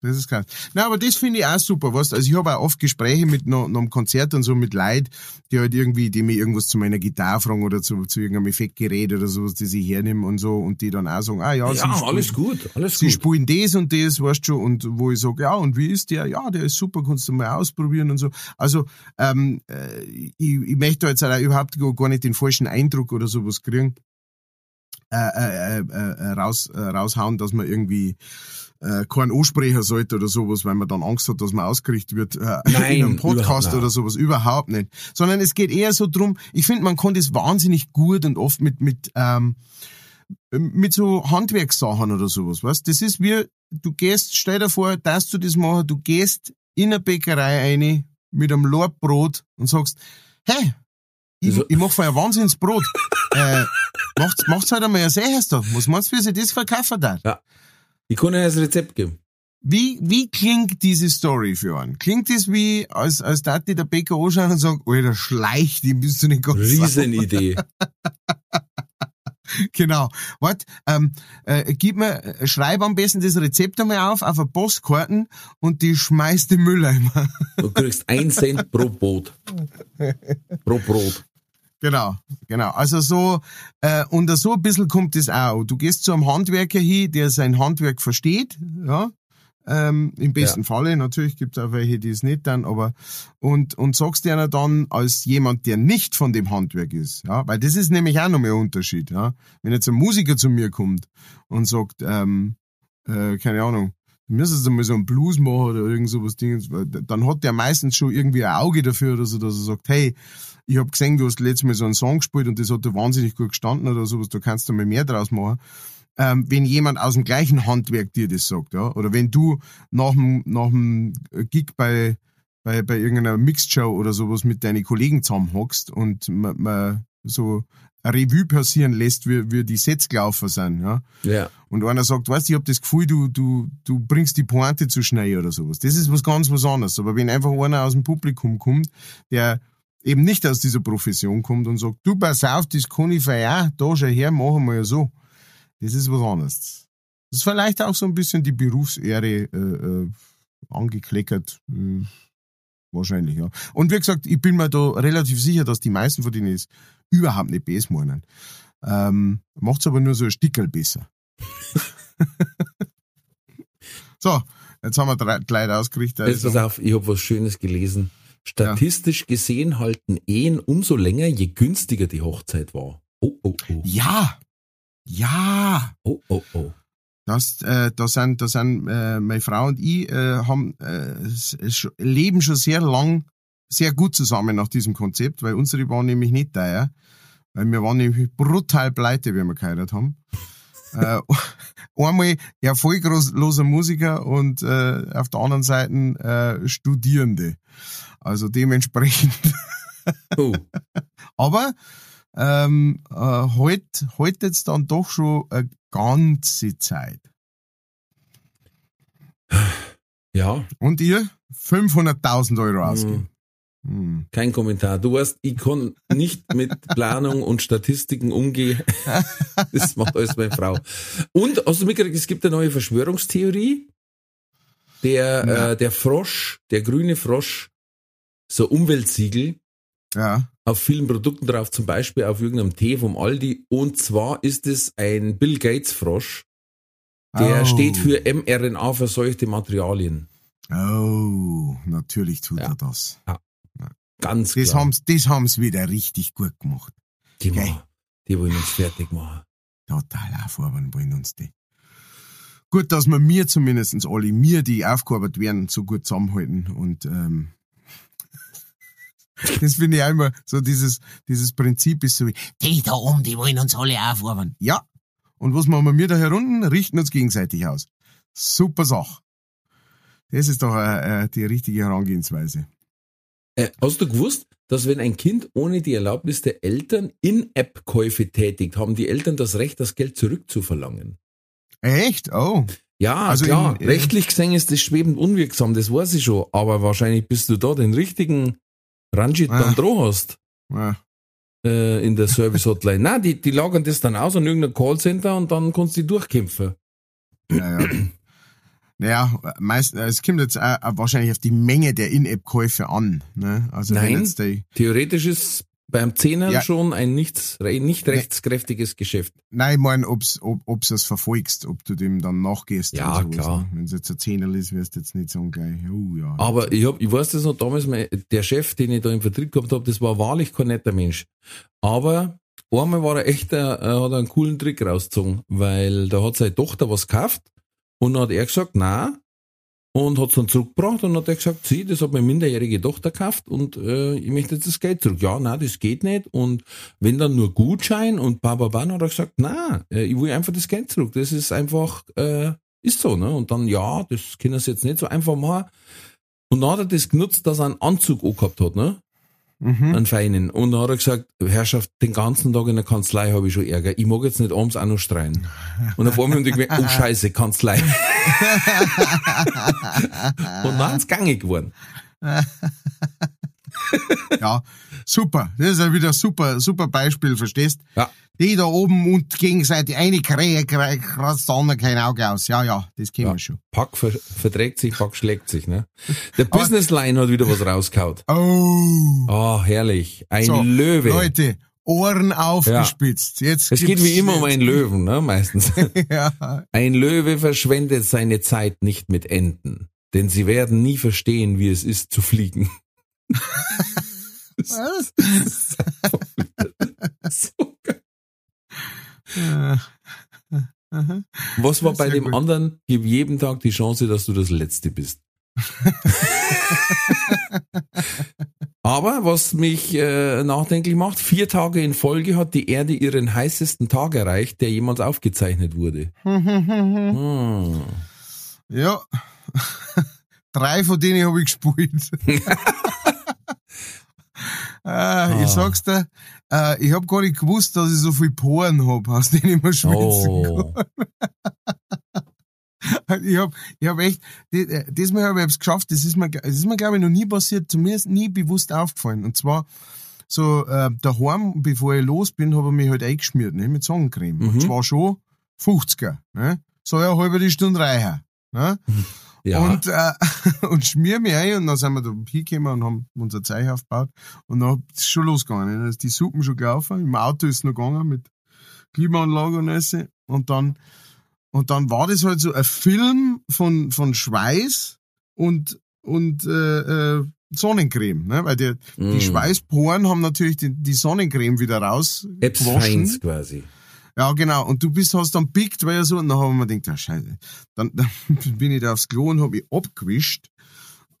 Das ist krass. Na, aber das finde ich auch super, weißt Also ich habe auch oft Gespräche mit noch, noch einem Konzert und so mit Leid, die halt irgendwie, die mir irgendwas zu meiner Gitarre fragen oder zu, zu irgendeinem Effektgerät oder sowas, das ich hernehme und so und die dann auch sagen, ah ja, Ja, sie spielen- alles gut, alles Sie gut. spielen das und das, weißt du, und wo ich sage, ja, und wie ist der? Ja, der ist super, kannst du mal ausprobieren und so. Also, ähm, äh, ich, ich möchte da jetzt auch überhaupt gar gar nicht den falschen Eindruck oder sowas kriegen, äh, äh, äh, äh, raus, äh, raushauen, dass man irgendwie äh, keinen ansprechen sollte oder sowas, weil man dann Angst hat, dass man ausgerichtet wird äh, Nein, in einem Podcast oder sowas. Überhaupt nicht. Sondern es geht eher so drum, ich finde, man kann das wahnsinnig gut und oft mit, mit, ähm, mit so Handwerkssachen oder sowas, weißt? Das ist wie, du gehst, stell dir vor, dass du das machen, du gehst in eine Bäckerei rein mit einem Lorbrot und sagst, hey, ich, Also- ich mach für ein Wahnsinnsbrot. äh, macht's, macht's halt einmal ein Seherster. Was meinst du, wie sie das verkaufen da? Ich kann dir das Rezept geben. Wie, wie klingt diese Story für einen? Klingt das wie, als, als Tati der Bäcker anschauen und sagt, Alter, schleich, die bist du nicht ganz Riesenidee. Genau. Wart, ähm, äh, gib mir, äh, schreib am besten das Rezept einmal auf, auf eine Postkarten und die schmeißt im Mülleimer. Du kriegst ein Cent pro Brot. Pro Brot. Genau, genau. Also so, äh, und so ein bisschen kommt das auch. Du gehst zu einem Handwerker hin, der sein Handwerk versteht, ja. Ähm, Im besten Falle, natürlich gibt's auch welche, die es nicht dann, aber und, und sagst dir dann als jemand, der nicht von dem Handwerk ist, ja, weil das ist nämlich auch noch mehr ein Unterschied, ja. Wenn jetzt ein Musiker zu mir kommt und sagt, ähm, äh, keine Ahnung, du müsstest mal so einen Blues machen oder irgend sowas weil dann hat der meistens schon irgendwie ein Auge dafür oder so, dass er sagt, hey, ich hab gesehen, du hast letztes Mal so einen Song gespielt und das hat dir wahnsinnig gut gestanden oder sowas, du kannst da mal mehr draus machen. Ähm, wenn jemand aus dem gleichen Handwerk dir das sagt, ja, oder wenn du nach dem, nach dem Gig bei, bei, bei irgendeiner Mixed-Show oder sowas mit deinen Kollegen zusammenhockst und man, man so Revue passieren lässt, wie, wie die Sets gelaufen sind, ja, Ja. und einer sagt, weißt du, ich hab das Gefühl, du, du, du bringst die Pointe zu schnell oder sowas. Das ist was ganz was anderes. Aber wenn einfach einer aus dem Publikum kommt, der eben nicht aus dieser Profession kommt und sagt, du pass auf, das kann ich ja, da schau her, machen wir ja so. Das ist was anderes. Das ist vielleicht auch so ein bisschen die Berufsehre äh, äh, angekleckert. Äh, wahrscheinlich, ja. Und wie gesagt, ich bin mir da relativ sicher, dass die meisten von denen es überhaupt nicht besser meinen. Ähm, macht's aber nur so ein Stickerl besser. so, jetzt haben wir drei, gleich ausgerichtet. Jetzt pass auf, ich habe was Schönes gelesen. Statistisch gesehen halten Ehen umso länger, je günstiger die Hochzeit war. Oh, oh, oh. Ja, ja. Oh, oh, oh. Das, äh, da sind, da sind äh, meine Frau und ich äh, haben äh, leben schon sehr lang sehr gut zusammen nach diesem Konzept, weil unsere waren nämlich nicht teuer, weil wir waren nämlich brutal pleite, wie wir geheiratet haben. äh, einmal erfolgloser Musiker und äh, auf der anderen Seite äh, Studierende. Also dementsprechend oh. aber ähm, äh, halt, halt jetzt dann doch schon eine ganze Zeit. Ja, Und ihr? 500.000 Euro hm, ausgeben. Hm. kein Kommentar. Du weißt, ich kann nicht mit Planung und Statistiken umgehen. Das macht alles meine Frau. Und hast du mitgekriegt, es gibt eine neue Verschwörungstheorie. Der, Ja. äh, der Frosch, der grüne Frosch, so Umweltsiegel, Ja. auf vielen Produkten drauf, zum Beispiel auf irgendeinem Tee vom Aldi. Und zwar ist es ein Bill Gates Frosch. Der Oh. steht für mRNA-verseuchte Materialien. Oh, natürlich tut Ja. er das. Ganz Das klar. haben's, das haben's wieder richtig gut gemacht. die, Geil. machen, die wollen uns fertig machen. Total aufarbeiten wollen uns die. Gut, dass wir mir zumindest alle, mir, die aufgearbeitet werden, so gut zusammenhalten und ähm, das finde ich auch immer so dieses, dieses Prinzip ist so wie, die da oben, die wollen uns alle aufarbeiten. Ja. Und was machen wir da herunten? Richten uns gegenseitig aus. Super Sache. Das ist doch äh, äh, die richtige Herangehensweise. Äh, hast du gewusst, dass wenn ein Kind ohne die Erlaubnis der Eltern In-App-Käufe tätigt, haben die Eltern das Recht, das Geld zurückzuverlangen? Echt? Oh. Ja, Also klar. in- in- rechtlich gesehen ist das schwebend unwirksam, das weiß ich schon. Aber wahrscheinlich, bis du da den richtigen Ranjit Ah. dann dran hast, Ja. äh, in der Service-Hotline. Nein, die, die lagern das dann aus an irgendein Callcenter und dann kannst du die durchkämpfen. Ja, ja. Naja, meist, es kommt jetzt auch, auch wahrscheinlich auf die Menge der In-App-Käufe an. Ne? Also wenn Nein. jetzt die, Theoretisch ist beim Zehner Ja. schon ein nichts, nicht rechtskräftiges Geschäft. nein, ich meine, ob's, ob ob's es verfolgst, ob du dem dann nachgehst. Ja, klar. Ne? Wenn es jetzt ein Zehner ist, wirst du jetzt nicht sagen gleich, oh ja. Aber ich, hab, ich weiß das noch damals, mein, der Chef, den ich da im Vertrieb gehabt habe, das war wahrlich kein netter Mensch. Aber einmal war er echt, äh, hat er einen coolen Trick rausgezogen, weil da hat seine Tochter was gekauft und dann hat er gesagt, na und hat es dann zurückgebracht und hat gesagt, sie, das hat meine minderjährige Tochter gekauft und äh, ich möchte jetzt das Geld zurück. Ja, na, das geht nicht und wenn dann nur Gutschein und bababa, dann hat er gesagt, na, äh, ich will einfach das Geld zurück. Das ist einfach, äh, ist so, ne? Und dann, ja, das können sie jetzt nicht so einfach machen. Und dann hat er das genutzt, dass er einen Anzug angehabt hat, ne? Mhm. Einen feinen. Und dann hat er gesagt, Herrschaft, den ganzen Tag in der Kanzlei habe ich schon Ärger. Ich mag jetzt nicht abends auch noch streien. Und auf einmal haben die gemerkt, oh scheiße, Kanzlei. Und dann ist es gangig geworden. Ja, super. Das ist ja wieder super, super Beispiel, verstehst? Ja. Die da oben und gegenseitig eine Krähe kratzt der andere kein Auge aus. Ja, ja, das kennen Ja. wir schon. Pack ver verträgt sich, Pack schlägt sich, ne? Der Businessline hat wieder was rausgehaut. Oh. Oh, herrlich. Ein So, Löwe. Leute, Ohren aufgespitzt. Jetzt es geht wie immer um einen Löwen, ne? Meistens. ja. Ein Löwe verschwendet seine Zeit nicht mit Enten, denn sie werden nie verstehen, wie es ist zu fliegen. Was? So geil. Aha. Was war bei dem gut. anderen? Gib jedem Tag die Chance, dass du das Letzte bist. Aber was mich äh, nachdenklich macht, vier Tage in Folge hat die Erde ihren heißesten Tag erreicht, der jemals aufgezeichnet wurde. Hm. Ja. Drei von denen habe ich gespielt. Äh, ich sag's dir, äh, ich habe gar nicht gewusst, dass ich so viel Poren hab, aus denen ich mir schwitzen Oh. Ich hab, ich hab echt, die- äh, diesmal habe ich es geschafft, das ist mir, das ist mir glaube ich noch nie passiert, zumindest nie bewusst aufgefallen. Und zwar, so, äh, daheim, bevor ich los bin, habe ich mich halt eingeschmiert, ne, mit Sonnencreme. Und Mhm. zwar schon 50er, ne. So eine halbe die Stunde reicher, ne. Ja. Und, äh, und schmier mich ein und dann sind wir da hingekommen und haben unser Zeichen aufgebaut und dann ist es schon losgegangen. Dann ist die Suppen schon gelaufen, im Auto ist es noch gegangen mit Klimaanlage und alles. Und dann, und dann war das halt so ein Film von, von Schweiß und, und äh, äh, Sonnencreme, ne? weil die, die Mm. Schweißporen haben natürlich die, die Sonnencreme wieder Epps rausgewaschen. Feins quasi. Ja, genau. Und du bist, hast dann pickt, weil ja so, und dann haben wir gedacht, ja, scheiße. Dann, dann bin ich da aufs Klo und hab ich abgewischt,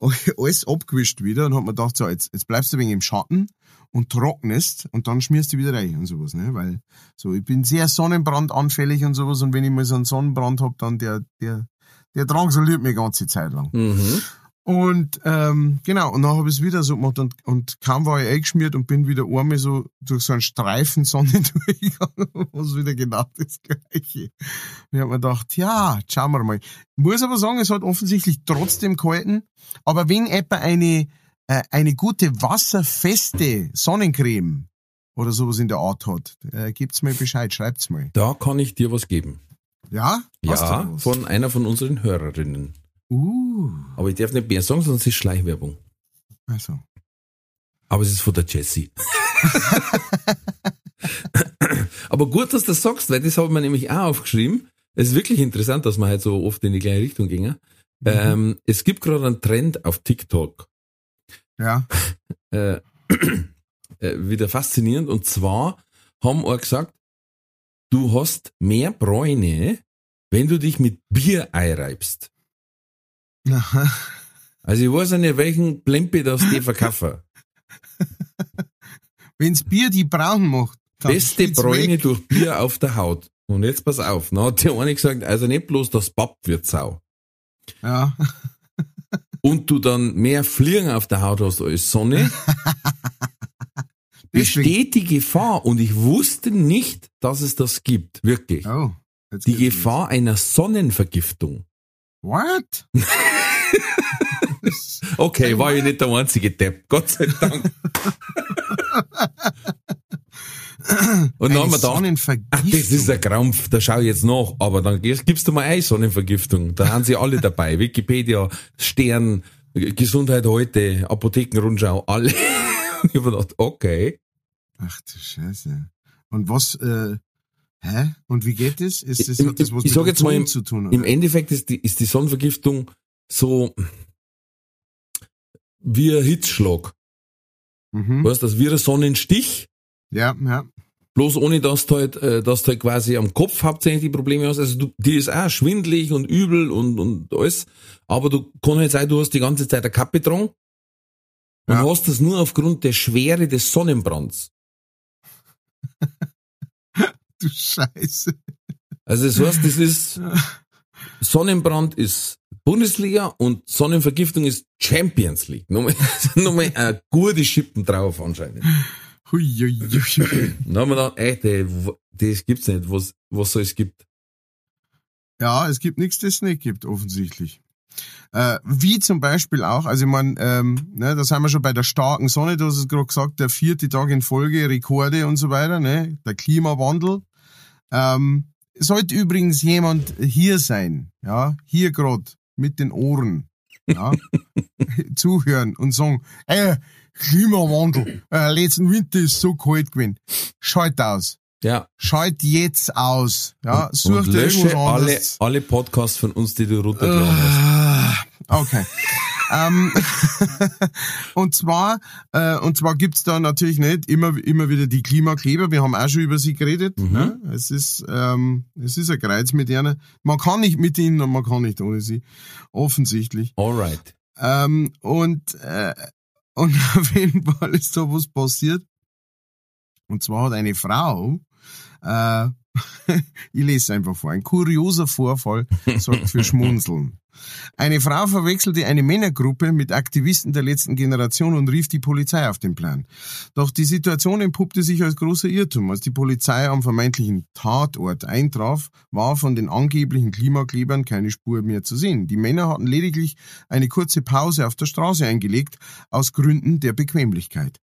alles abgewischt wieder und hab mir gedacht, so, jetzt, jetzt bleibst du wenig im Schatten und trocknest und dann schmierst du wieder rein und sowas, ne, weil, so, ich bin sehr sonnenbrandanfällig und sowas und wenn ich mal so einen Sonnenbrand hab, dann der, der, der drangsaliert mich die ganze Zeit lang. Mhm. Und ähm, genau, und dann habe ich es wieder so gemacht und, und kaum war ich eingeschmiert und bin wieder einmal so durch so einen Streifen Sonne durchgegangen, was wieder genau das Gleiche. Und ich habe mir gedacht, ja, schauen wir mal. Muss aber sagen, es hat offensichtlich trotzdem gehalten, aber wenn etwa eine, äh, eine gute wasserfeste Sonnencreme oder sowas in der Art hat, äh, gibt's mir Bescheid, schreibt's mal. Da kann ich dir was geben. Ja? Ja, von einer von unseren Hörerinnen. Uh, Aber ich darf nicht mehr sagen, sonst ist Schleichwerbung. also. Aber es ist von der Jessie. Aber gut, dass du das sagst, weil das habe ich mir nämlich auch aufgeschrieben. Es ist wirklich interessant, dass wir halt so oft in die gleiche Richtung gingen. Ähm, es gibt gerade einen Trend auf TikTok. Ja. Äh, äh, wieder faszinierend. Und zwar haben wir gesagt, du hast mehr Bräune, wenn du dich mit Bier einreibst. Aha. Also ich weiß ja nicht, welchen Plempe das die verkaufen. Wenn's Bier die braun macht, dann Beste Bräune weg. durch Bier auf der Haut. Und jetzt pass auf, na hat der eine gesagt, also nicht bloß das Papp wird sau. Ja. Und du dann mehr Fliegen auf der Haut hast als Sonne, besteht die Gefahr, und ich wusste nicht, dass es das gibt, wirklich, Oh. Die Gefahr einer Sonnenvergiftung. What? Okay, war ich nicht der einzige Depp, Gott sei Dank. Und dann haben wir gedacht, ach, das ist ein Krampf, da schau ich jetzt nach. Aber dann gibst du mal ein Sonnenvergiftung. Da haben sie alle dabei. Wikipedia, Stern, Gesundheit heute, Apothekenrundschau, alle. Ich habe gedacht, okay. Ach du Scheiße. Und was, äh, hä? Und wie geht das? Ist das, hat das was ich sag jetzt mal im- zu tun? Im Oder? Endeffekt ist die, ist die Sonnenvergiftung so wie ein Hitzschlag. Mhm. Weißt du, das wie ein Sonnenstich, Ja, ja. bloß ohne dass du halt, äh, dass du halt quasi am Kopf hauptsächlich die Probleme hast. Also du, die ist auch schwindelig und übel und, und alles. Aber du kann halt sein, du hast die ganze Zeit eine Kappe dran und Ja. hast das nur aufgrund der Schwere des Sonnenbrands. Du Scheiße. Also das heißt, das ist Sonnenbrand ist Bundesliga und Sonnenvergiftung ist Champions League. Nochmal, nochmal eine gute Schippen drauf anscheinend. Hui, hui, hui, dann haben wir gedacht, ey, das, das gibt's nicht, was, was so es gibt. Ja, es gibt nichts, das es nicht gibt, offensichtlich. Äh, wie zum Beispiel auch, also ich meine, ähm, ne, da sind wir schon bei der starken Sonne, du hast es gerade gesagt, der vierte Tag in Folge, Rekorde und so weiter, ne, der Klimawandel. Ähm, sollte übrigens jemand hier sein, ja, hier gerade mit den Ohren, ja, zuhören und sagen, ey, Klimawandel, äh, letzten Winter ist so kalt gewesen. Schalt aus. Ja. Schalt jetzt aus. Ja, und dir lösche irgendwas alle, alle Podcasts von uns, die du runtergeladen hast. Ah, Okay. Ähm, und zwar, äh, und zwar gibt's da natürlich nicht immer, immer wieder die Klimakleber. Wir haben auch schon über sie geredet. Mhm. Ne? Es ist, ähm, es ist ein Kreuz mit ihnen. Man kann nicht mit ihnen und man kann nicht ohne sie. Offensichtlich. Alright. Ähm, und, äh, und auf jeden Fall ist da was passiert. Und zwar hat eine Frau, äh, ich lese einfach vor, ein kurioser Vorfall sorgt für Schmunzeln. Eine Frau verwechselte eine Männergruppe mit Aktivisten der letzten Generation und rief die Polizei auf den Plan. Doch die Situation entpuppte sich als großer Irrtum. Als die Polizei am vermeintlichen Tatort eintraf, war von den angeblichen Klimaklebern keine Spur mehr zu sehen. Die Männer hatten lediglich eine kurze Pause auf der Straße eingelegt, aus Gründen der Bequemlichkeit.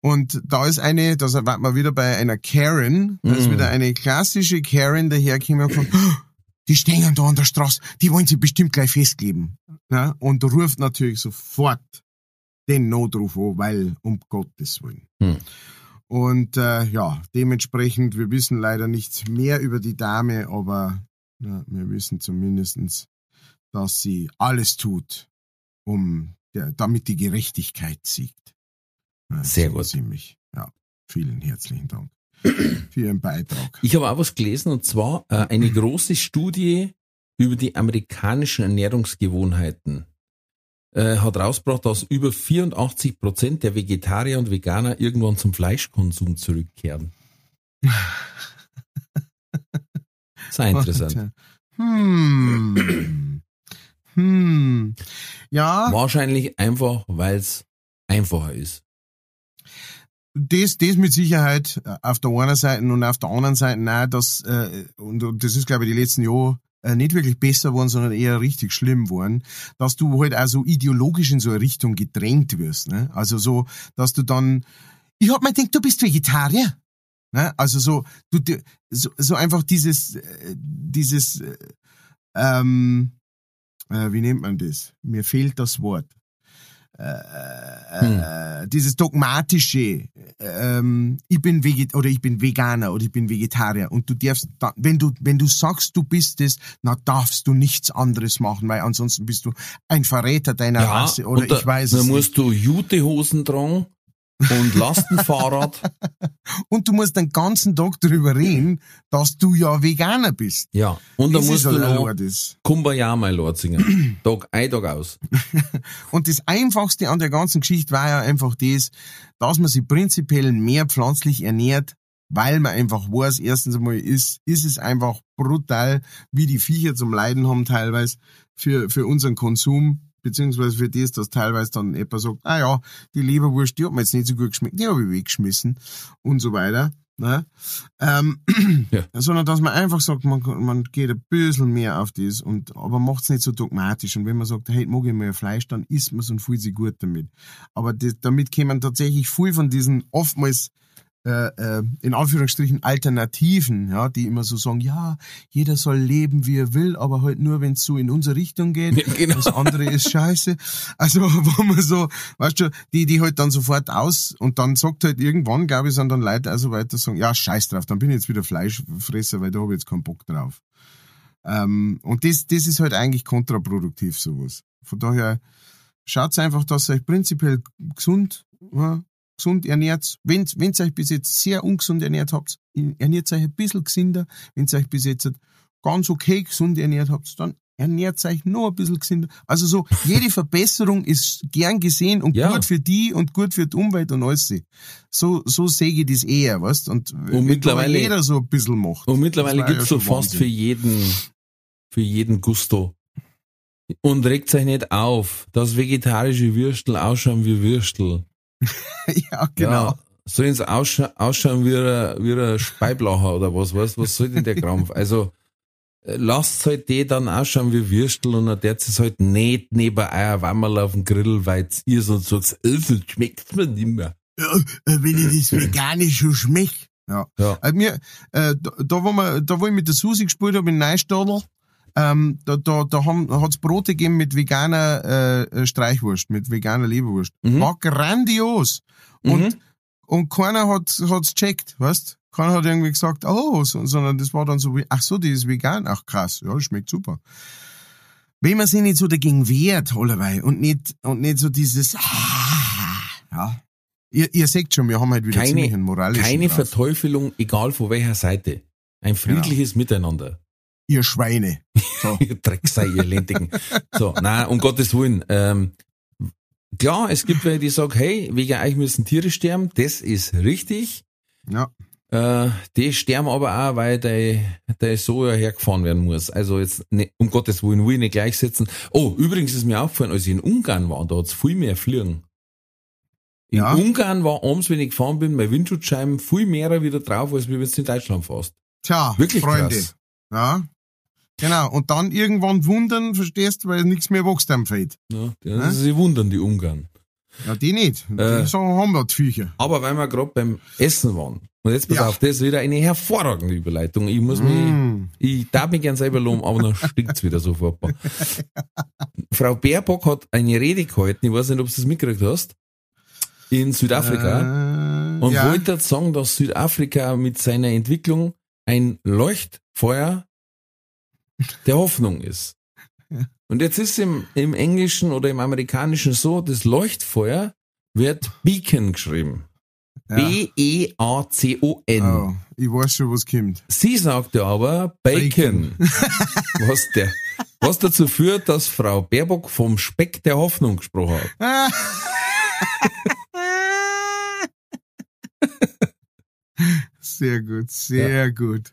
Und da ist eine, da sind wir wieder bei einer Karen, da ist wieder eine klassische Karen dahergekommen "Oh, die stehen da an der Straße, die wollen sie bestimmt gleich festkleben. Ja, und ruft natürlich sofort den Notruf an, weil um Gottes Willen. Hm. Und äh, ja, dementsprechend, wir wissen leider nichts mehr über die Dame, aber ja, wir wissen zumindestens, dass sie alles tut, um der, damit die Gerechtigkeit siegt. Ja, Sehr gut. Ziemlich. Ja, vielen herzlichen Dank für Ihren Beitrag. Ich habe auch was gelesen und zwar äh, eine große Studie über die amerikanischen Ernährungsgewohnheiten äh, hat rausgebracht, dass über 84 Prozent der Vegetarier und Veganer irgendwann zum Fleischkonsum zurückkehren. Sehr interessant. Hm. Hm. Ja, Wahrscheinlich einfach, weil es einfacher ist. Das, das mit Sicherheit äh, auf der einen Seite und auf der anderen Seite nein, das, äh, und, und das ist, glaube ich, die letzten Jahre äh, nicht wirklich besser geworden, sondern eher richtig schlimm geworden, dass du halt auch so ideologisch in so eine Richtung gedrängt wirst. Ne? Also so, dass du dann, ich hab mir gedacht, du bist Vegetarier. Ne? Also so, du, so, so einfach dieses, äh, dieses, äh, ähm, äh, wie nennt man das? Mir fehlt das Wort. Äh, äh, dieses dogmatische, ähm, ich bin Veget oder ich bin Veganer oder ich bin Vegetarier und du darfst, da, wenn du wenn du sagst, du bist es, na darfst du nichts anderes machen, weil ansonsten bist du ein Verräter deiner Rasse oder da, ich weiß dann es nicht. musst du Jutehosen tragen und Lastenfahrrad. Und du musst den ganzen Tag darüber reden, dass du ja Veganer bist. ja. Und dann Das musst du halt noch. Kumbaya mal Lord singen. Tag ein, Tag aus. Und das Einfachste an der ganzen Geschichte war ja einfach das, dass man sich prinzipiell mehr pflanzlich ernährt, weil man einfach weiß, erstens einmal ist, ist es einfach brutal, wie die Viecher zum Leiden haben teilweise für, für unseren Konsum, beziehungsweise für das, dass teilweise dann jemand sagt, ah ja, die Leberwurst, die hat mir jetzt nicht so gut geschmeckt, die habe ich weggeschmissen und so weiter. Ne? Ähm, Ja. Sondern dass man einfach sagt, man, man geht ein bisschen mehr auf das, und, aber macht's nicht so dogmatisch. Und wenn man sagt, hey, mag ich mal Fleisch, dann isst man und fühlt sich gut damit. Aber das, damit kämen tatsächlich viel von diesen oftmals äh, äh, in Anführungsstrichen Alternativen, ja, die immer so sagen, ja, jeder soll leben, wie er will, aber halt nur, wenn es so in unsere Richtung geht. Ja, genau. Das andere ist scheiße. Also, wo man so, weißt du, die, die halt dann sofort aus und dann sagt halt irgendwann, glaube ich, sind dann Leute also weiter sagen, ja, scheiß drauf, dann bin ich jetzt wieder Fleischfresser, weil da habe ich jetzt keinen Bock drauf. Ähm, und das, das ist halt eigentlich kontraproduktiv, sowas. Von daher, schaut einfach, dass ihr euch prinzipiell gesund, ja, gesund ernährt. Wenn ihr euch bis jetzt sehr ungesund ernährt habt, ernährt euch ein bisschen gesünder. Wenn ihr euch bis jetzt ganz okay gesund ernährt habt, dann ernährt euch noch ein bisschen gesünder. Also so, jede Verbesserung ist gern gesehen und Ja. gut für die und gut für die Umwelt und alles. So, so sehe ich das eher, weißt Und, wenn mittlerweile- jeder so ein bisschen macht. Und mittlerweile war gibt's so fast Wahnsinn. für jeden, für jeden Gusto. Und regt euch nicht auf, dass vegetarische Würstel ausschauen wie Würstel. ja, genau. Ja, sollen sie ausscha ausschauen wie ein, wie ein Speiblacher oder was, was, was soll denn der Krampf? Also, äh, lasst halt die dann ausschauen wie Würstel und dann darf es halt nicht neben euer Wammerl auf dem Grill, weil ihr so sagt, äh, das schmeckt mir nicht mehr. Ja, äh, wenn ich das veganisch schon schmeckt. Ja. Ja. Also mir, äh, da, da, wo wir, da wo ich mit der Susi gespielt habe in Neustadl, ähm, da, da, da haben, hat's Brote gegeben mit veganer äh, äh, Streichwurst, mit veganer Leberwurst. Mhm. War grandios. Und, Mhm. und keiner hat hat's checkt, weißt? Keiner hat irgendwie gesagt, oh, so, sondern das war dann so wie, ach so, die ist vegan, ach krass, ja, das schmeckt super. Wenn man sich nicht so dagegen wehrt, allerweil, und nicht, und nicht so dieses, ah, ja. Ihr, ihr seht schon, wir haben halt wieder ziemlich einen Keine, moralischen keine drauf. Verteufelung, egal von welcher Seite. Ein friedliches Miteinander. Ihr Schweine. So. Ihr Drecksei, ihr Lentigen. So, nein, um Gottes Willen. Ähm, klar, es gibt welche, die sagen, hey, wegen euch müssen Tiere sterben. Das ist richtig. ja. Äh, die sterben aber auch, weil der, der Soja hergefahren werden muss. Also jetzt, ne, um Gottes Willen, will ich nicht gleichsetzen. Oh, übrigens ist mir aufgefallen, als ich in Ungarn war, da hat's viel mehr Fliegen. In Ja. Ungarn war abends, wenn ich gefahren bin, meine Windschutzscheiben viel mehr wieder drauf, als wenn du in Deutschland fährst. Tja, Wirklich Freunde. krass. Ja. Genau. Und dann irgendwann wundern, verstehst du, weil nichts mehr wächst am Feld. Ja, ja, sie wundern, die Ungarn. Ja, die nicht. Die Äh. sagen, haben wir die Viecher. Aber weil wir gerade beim Essen waren. Und jetzt pass Ja. auf, das ist wieder eine hervorragende Überleitung. Ich muss mich, Mm. ich darf mich gern selber loben, aber dann stinkt's wieder so furchtbar. Frau Baerbock hat eine Rede gehalten, ich weiß nicht, ob du das mitgekriegt hast, in Südafrika. Äh, und ja. wollte sagen, dass Südafrika mit seiner Entwicklung ein Leuchtfeuer der Hoffnung ist. Und jetzt ist im, im Englischen oder im Amerikanischen so, das Leuchtfeuer wird Beacon geschrieben. Ja. B-E-A-C-O-N. Oh, ich weiß schon, was kommt. Sie sagte aber Bacon. was, der, was dazu führt, dass Frau Baerbock vom Speck der Hoffnung gesprochen hat. sehr gut, sehr gut.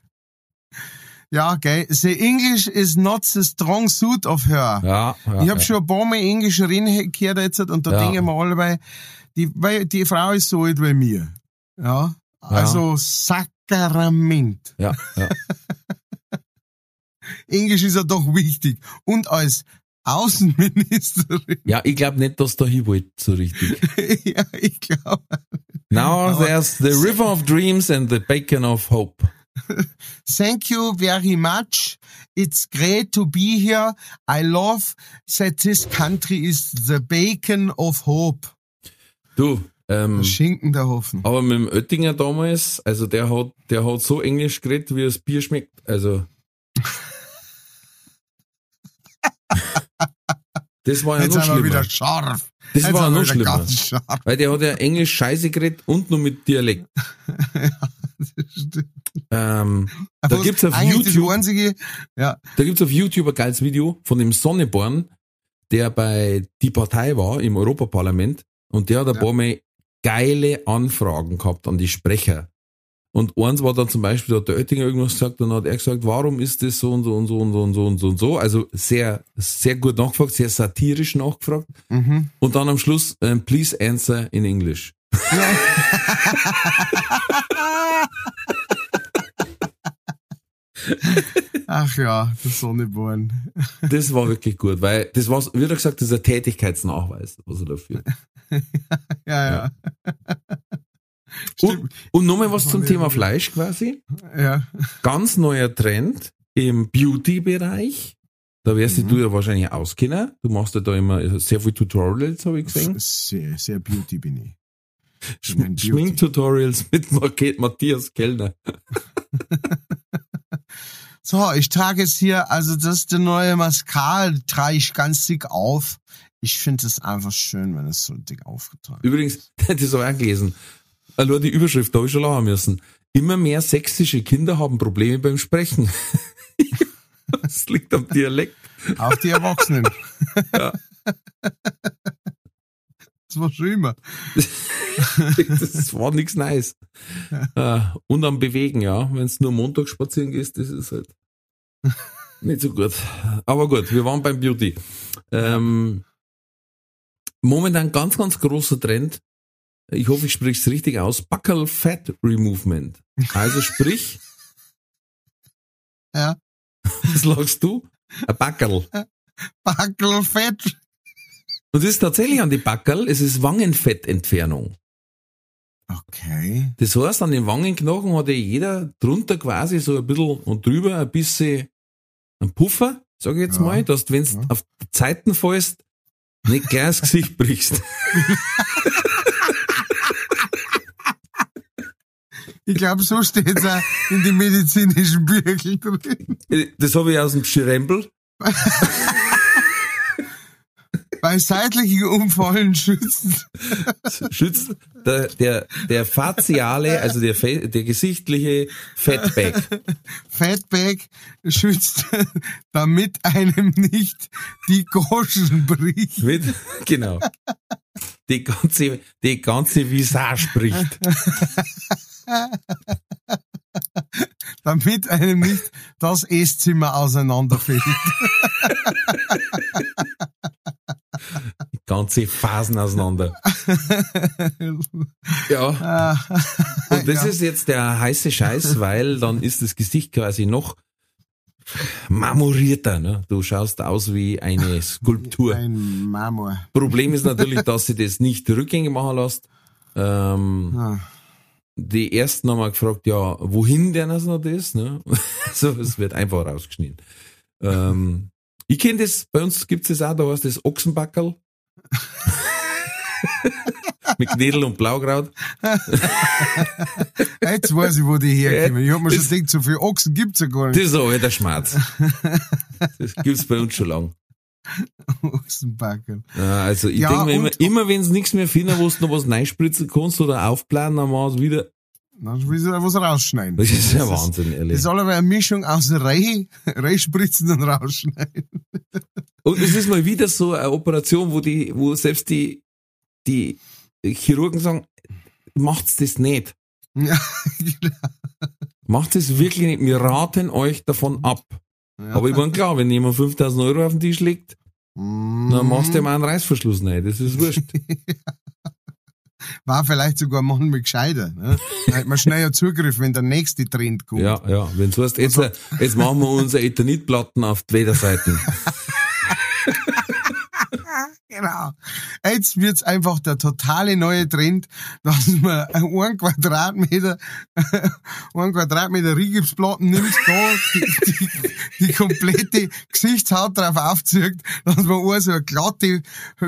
Ja, gell. The English is not the strong suit of her. Ja, ja, ich habe ja. schon ein paar Mal Englisch reden gehört jetzt und da Ja. denke ich mir alle, weil die, weil die Frau ist so alt wie mir. Ja. Also Sakrament. Ja, ja. Englisch ist ja doch wichtig. Und als Außenministerin, ja ich glaube nicht, dass da hin wollte, so richtig. ja, ich glaube. Now there's the River of Dreams and the Beacon of Hope. Thank you very much. It's great to be here. I love that this country is the beacon of hope. Du, ähm, Schinken der Hoffen. aber mit dem Oettinger damals, also der hat, der hat so Englisch geredet, wie das Bier schmeckt. Also. Das war ja Jetzt noch wir wieder schlimmer. scharf. Das Jetzt war noch schlimmer. Weil der hat ja Englisch scheiße geredet und nur mit Dialekt. Ähm, da gibt's auf YouTube, einzige, ja, da gibt's auf YouTube ein geiles Video von dem Sonneborn, der bei die Partei war im Europaparlament und der hat ein Ja. paar Mal geile Anfragen gehabt an die Sprecher. Und eins war dann zum Beispiel, da hat der Oettinger irgendwas gesagt, dann hat er gesagt, warum ist das so und so und so und so und so und so und so. Also sehr, sehr gut nachgefragt, sehr satirisch nachgefragt. mhm. Und dann am Schluss, ähm, please answer in English. Ach ja, der Sonneborn. Das war wirklich gut, weil das war, wie er gesagt, ein Tätigkeitsnachweis, was er dafür. Ja, ja. Und, und nochmal was zum Ja. Thema Fleisch quasi. Ja. Ganz neuer Trend im Beauty-Bereich. Da wirst Mhm. du ja wahrscheinlich auskennen. Du machst ja da immer sehr viel Tutorials, habe ich gesehen. Sehr, sehr beauty bin ich. Ich Schm bin Beauty. Schminktutorials mit Matthias Kellner. So, ich trage jetzt hier, also das ist der neue Mascara, trage ich ganz dick auf. Ich finde es einfach schön, wenn es so dick aufgetragen Übrigens, das habe ich auch gelesen. Allein die Überschrift, da habe ich schon lachen müssen. Immer mehr sächsische Kinder haben Probleme beim Sprechen. Das liegt am Dialekt. ist. Auch die Erwachsenen. Ja. Das war schon immer. Das war nichts Neues. Äh, Und am Bewegen, ja. Wenn es nur Montag spazieren gehst, das ist halt nicht so gut. Aber gut, wir waren beim Beauty. Ähm, momentan ganz, ganz großer Trend. Ich hoffe, ich spreche es richtig aus. Buccal Fat Removement. Also sprich, Ja. was lagst du? Ein Backerl. Backelfett. Und das ist tatsächlich an die Backerl, es ist Wangenfettentfernung. Okay. Das heißt, an den Wangenknochen hat ja jeder drunter quasi so ein bisschen und drüber ein bisschen ein Puffer, sag ich jetzt Ja. mal, dass du, wenn du Ja. auf Zeiten fällst, nicht gleich ins Gesicht brichst. Ich glaube, so steht es auch in die medizinischen Bücher drin. Das habe ich aus dem Schirembel. Bei seitlichen Umfallen schützen. Schützt der, der, der faciale, also der, der gesichtliche Fatback. Fatback schützt, damit einem nicht die Goschen bricht. Mit, genau. Die ganze, die ganze Visage bricht. Damit einem nicht das Esszimmer auseinanderfällt. Die ganze Phasen auseinander. Ja. Ah, Und das ja. ist jetzt der heiße Scheiß, weil dann ist das Gesicht quasi noch marmorierter. Ne? Du schaust aus wie eine Skulptur. Ein Marmor. Problem ist natürlich, dass sie das nicht rückgängig machen lässt. Ähm, Ah. die ersten haben mal gefragt, ja, wohin denn das noch das? Ne? so, es wird einfach rausgeschnitten. Ähm, ich kenne das, bei uns gibt's das auch, da heißt das Ochsenbackerl. Mit Knädel und Blaukraut. Jetzt weiß ich, wo die herkommen. Ich hab mir schon Das- gedacht, so viel Ochsen gibt's ja gar Das nicht. ist aber der Schmerz. Das gibt's bei uns schon lang. Ochsenbackel. Also ich Ja, denke mir immer, immer wenn es nichts mehr finden, wo du noch was reinspritzen kannst oder aufbladen, dann machst du wieder. Dann will sie was rausschneiden. Das ist ja Wahnsinn, ehrlich. Das ist alle eine Mischung aus Reh, Rehspritzen und rausschneiden. Und es ist mal wieder so eine Operation, wo die, wo selbst die, die Chirurgen sagen, macht's das nicht. Ja, genau. Macht es wirklich nicht. Wir raten euch davon ab. Ja. Aber ich meine, klar, wenn jemand 5000 Euro auf den Tisch legt, Mm, dann machst du ihm einen Reißverschluss rein. Das ist wurscht. War vielleicht sogar manchmal gescheiter. Ne? Da hat man schneller Zugriff, wenn der nächste Trend kommt. Ja, ja. Wenn du heißt, jetzt, äh, jetzt machen wir unsere Ethanitplatten auf die Lederseiten. Genau. Jetzt wird's einfach der totale neue Trend, dass man einen Quadratmeter, einen Quadratmeter Rigipsplatten nimmt, da die, die, die komplette Gesichtshaut drauf aufzieht, dass man auch so eine glatte,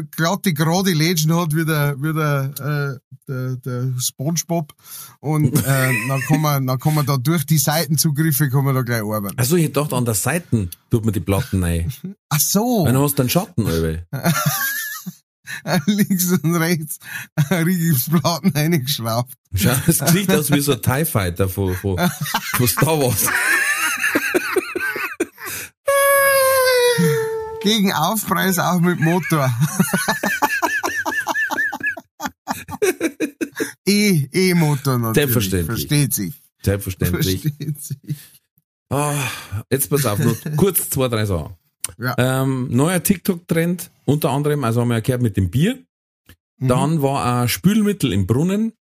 glatte, gerade Lädchen hat wie der, wie der, äh, der, der Spongebob. Und äh, dann kann man, dann kann man da durch die Seitenzugriffe kann man da gleich arbeiten. Also ich dachte, an der Seiten tut man die Platten rein. Ach so. Dann hast du einen Schatten, Alter. links und rechts Rigipsplatten eingeschraubt. Schau, es sieht aus wie so ein TIE Fighter von, von, von Star Wars. Gegen Aufpreis auch mit Motor. E, E-Motor natürlich. Selbstverständlich. Versteht sich. Selbstverständlich. Versteht sich. Ah, jetzt pass auf, noch kurz zwei, drei Sachen. Ja. Ähm, neuer TikTok-Trend, unter anderem, also haben wir ja gehört mit dem Bier. Mhm. Dann war ein Spülmittel im Brunnen.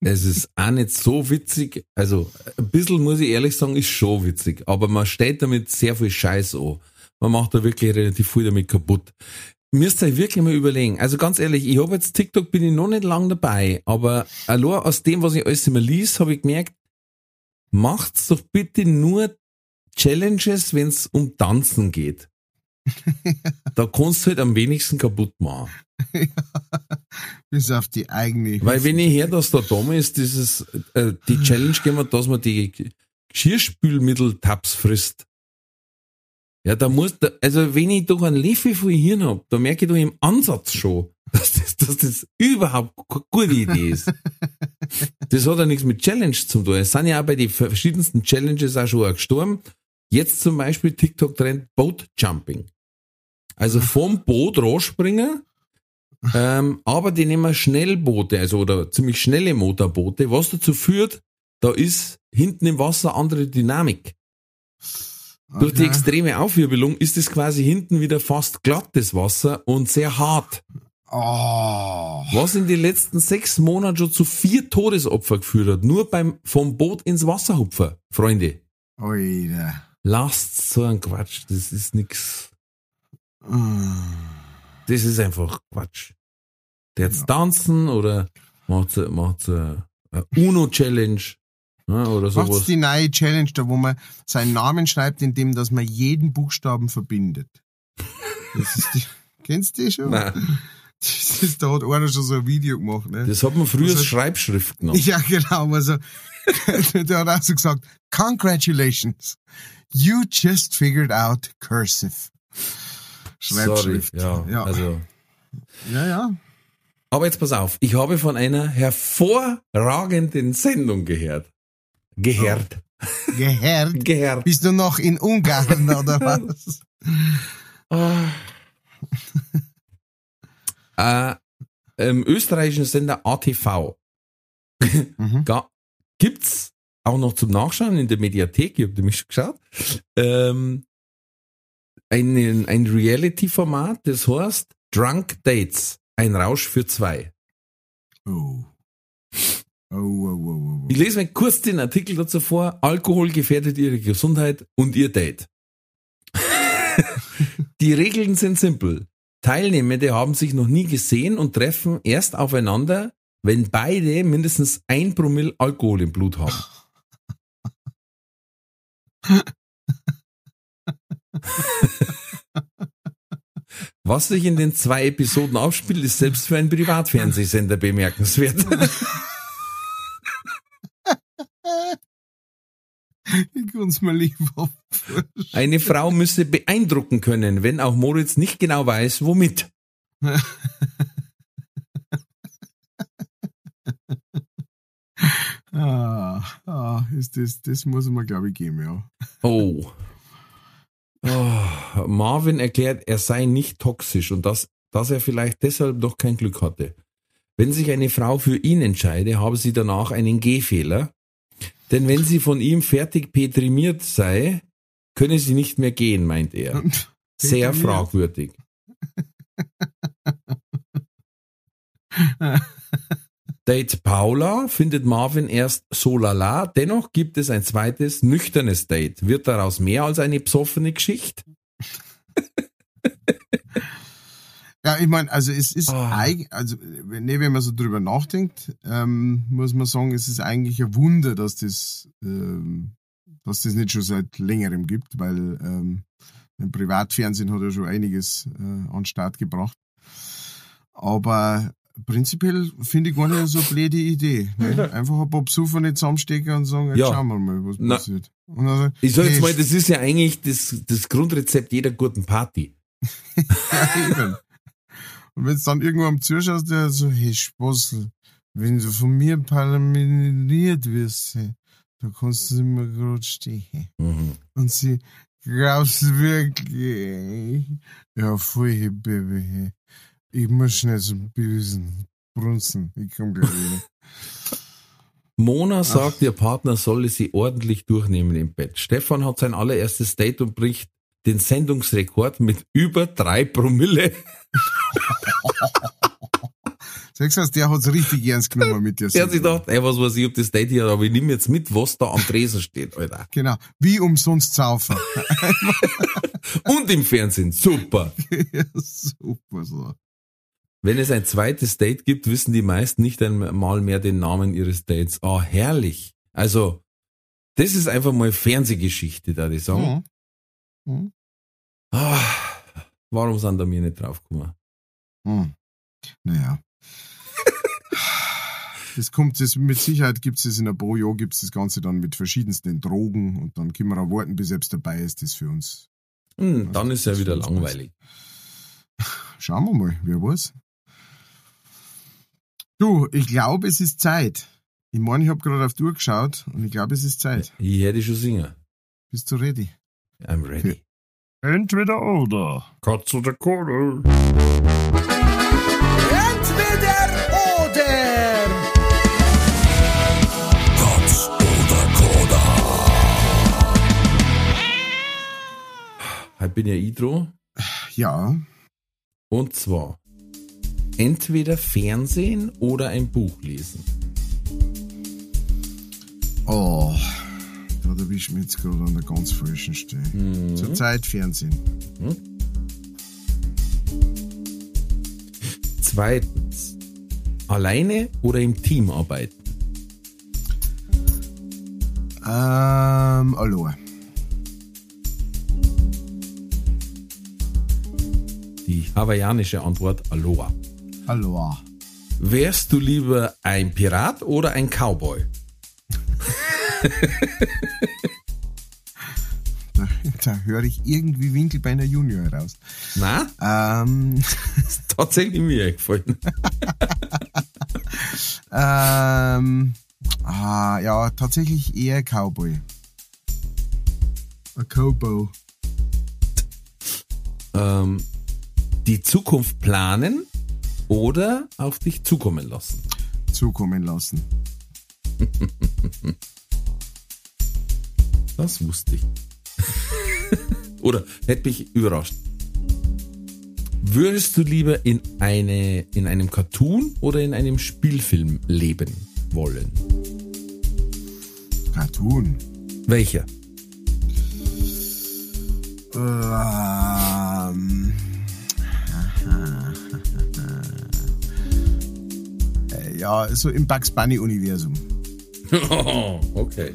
Es ist auch nicht so witzig. Also, ein bisschen, muss ich ehrlich sagen, ist schon witzig. Aber man steht damit sehr viel Scheiß an. Man macht da wirklich relativ viel damit kaputt. Müsst ihr euch wirklich mal überlegen. Also ganz ehrlich, ich habe jetzt TikTok, bin ich noch nicht lang dabei, aber allein aus dem, was ich alles immer liest, habe ich gemerkt, macht's doch bitte nur Challenges, wenn es um Tanzen geht. da kannst du halt am wenigsten kaputt machen. Bis auf die eigene. Weil wenn ich höre, dass da damals dieses, äh, die Challenge gegeben dass man die Geschirrspülmittel-Tabs frisst. Ja, da muss, da, also wenn ich doch einen Löffel von Hirn hab, da merke ich doch im Ansatz schon, dass das, dass das überhaupt keine gute Idee ist. Das hat ja nichts mit Challenge zu tun. Es sind ja auch bei den verschiedensten Challenges auch schon auch gestorben. Jetzt zum Beispiel TikTok-Trend Boat Jumping. Also vom Boot rausspringen, ähm, aber die nehmen Schnellboote, also oder ziemlich schnelle Motorboote, was dazu führt, da ist hinten im Wasser andere Dynamik. Durch die Okay. extreme Aufwirbelung ist es quasi hinten wieder fast glattes Wasser und sehr hart. Oh. Was in den letzten sechs Monaten schon zu vier Todesopfer geführt hat. Nur beim vom Boot ins Wasser hupfen. Freunde, Alter. Lasst so einen Quatsch. Das ist nix. Das ist einfach Quatsch. Der jetzt tanzen oder macht macht eine UNO-Challenge ne, oder sowas. die neue Challenge da, wo man seinen Namen schreibt, indem dass man jeden Buchstaben verbindet. Das ist die, kennst du die schon? Nein, Das ist, da hat einer schon so ein Video gemacht, ne? das hat man früher Also- als Schreibschrift genannt. Ja, genau. Also, der hat auch so gesagt, congratulations, you just figured out cursive. Sorry, Schreibschrift. ja, ja. also. ja, ja. Aber jetzt pass auf, ich habe von einer hervorragenden Sendung gehört. Gehört. Gehört. Gehört. Bist du noch in Ungarn oder was? Ah. äh, Im österreichischen Sender ATV Mhm. gibt's auch noch zum Nachschauen in der Mediathek, ich habe nämlich schon geschaut, ähm, einen, ein Reality-Format, das heißt Drunk Dates, ein Rausch für zwei. Oh. Oh, oh, oh, oh, oh. Ich lese mir kurz den Artikel dazu vor. Alkohol gefährdet ihre Gesundheit und ihr Date. Die Regeln sind simpel. Teilnehmende haben sich noch nie gesehen und treffen erst aufeinander, wenn beide mindestens ein Promille Alkohol im Blut haben. Was sich in den zwei Episoden abspielt, ist selbst für einen Privatfernsehsender bemerkenswert. Ich kann's mir lieber Eine Frau müsse beeindrucken können, wenn auch Moritz nicht genau weiß, womit. Ah, ah, ist das, das muss man, glaube ich, geben, ja. Oh. oh. Marvin erklärt, er sei nicht toxisch und dass, dass er vielleicht deshalb noch kein Glück hatte. Wenn sich eine Frau für ihn entscheide, habe sie danach einen Gehfehler. Denn wenn sie von ihm fertig petrimiert sei, könne sie nicht mehr gehen, meint er. Sehr fragwürdig. Date Paula findet Marvin erst so lala, dennoch gibt es ein zweites nüchternes Date. Wird daraus mehr als eine psoffene Geschichte? Ja, ich meine, also es ist Ah. eigentlich, also wenn, nee, wenn man so drüber nachdenkt, ähm, muss man sagen, es ist eigentlich ein Wunder, dass das, ähm, dass das nicht schon seit längerem gibt, weil ähm, im Privatfernsehen hat ja schon einiges äh, an den Start gebracht. Aber prinzipiell finde ich gar nicht so eine blöde Idee. Ne? Einfach ein paar Besucher nicht zusammenstecken und sagen, jetzt Ja. schauen wir mal, was Na, passiert. Und dann, Ich sag jetzt mal, das ist ja eigentlich das, das Grundrezept jeder guten Party. Ja, eben. Und wenn du dann irgendwann zuschaust, der so, hey Spossel, wenn du von mir parlamentiert wirst, da kannst du immer gerade stehen. Mhm. Und sie, glaubst du wirklich? Ja, voll, hey, Baby, hey. Ich muss schnell so büsen, brunzen. Ich komm gleich wieder. Mona sagt, ihr Partner solle sie ordentlich durchnehmen im Bett. Stefan hat sein allererstes Date und bricht den Sendungsrekord mit über drei Promille. Sagst du, der hat's richtig ernst genommen mit dir. Der hat sich gedacht, ey, was weiß ich, ob das Date hier, hat, aber ich nehme jetzt mit, was da am Tresen steht, Alter. Genau. Wie umsonst saufen. Und im Fernsehen, super. ja, super so. Wenn es ein zweites Date gibt, wissen die meisten nicht einmal mehr den Namen ihres Dates. Ah, herrlich. Also, das ist einfach mal Fernsehgeschichte, da die sagen. Mhm. Mhm. Ah, warum sind da mir nicht draufgekommen? Hm. Naja. Das kommt, das mit Sicherheit gibt es in ein paar Jahren gibt's das Ganze dann mit verschiedensten Drogen und dann können wir auch warten, bis selbst dabei ist, das für uns. Hm, dann ist ja das wieder langweilig. Schauen wir mal, wer weiß. Du, ich glaube, es ist Zeit. Ich meine, ich habe gerade auf die Uhr geschaut und ich glaube, es ist Zeit. Ich hätte schon singen. Bist du ready? I'm ready. Entweder oder. Katz oder Kohle. Entweder oder. Katz oder Koda. Heute bin ja ich dran. Ja. Und zwar entweder Fernsehen oder ein Buch lesen. Oh, da erwischt mich jetzt gerade an der ganz falschen Stelle. Zurzeit Fernsehen. Zweitens, alleine oder im Team arbeiten. Ähm, Aloha. Die hawaiianische Antwort Aloha. Aloha. Wärst du lieber ein Pirat oder ein Cowboy? Da, da höre ich irgendwie Winkelbeiner Junior raus. Na, Ähm, ist tatsächlich mir gefallen. ähm, ah, ja, tatsächlich eher Cowboy. Ein Cowboy. ähm, die Zukunft planen oder auf dich zukommen lassen. Zukommen lassen. Das wusste ich. oder hätte mich überrascht. Würdest du lieber in, eine, in einem Cartoon oder in einem Spielfilm leben wollen? Cartoon. Welcher? Ähm, ja, so im Bugs Bunny Universum. okay.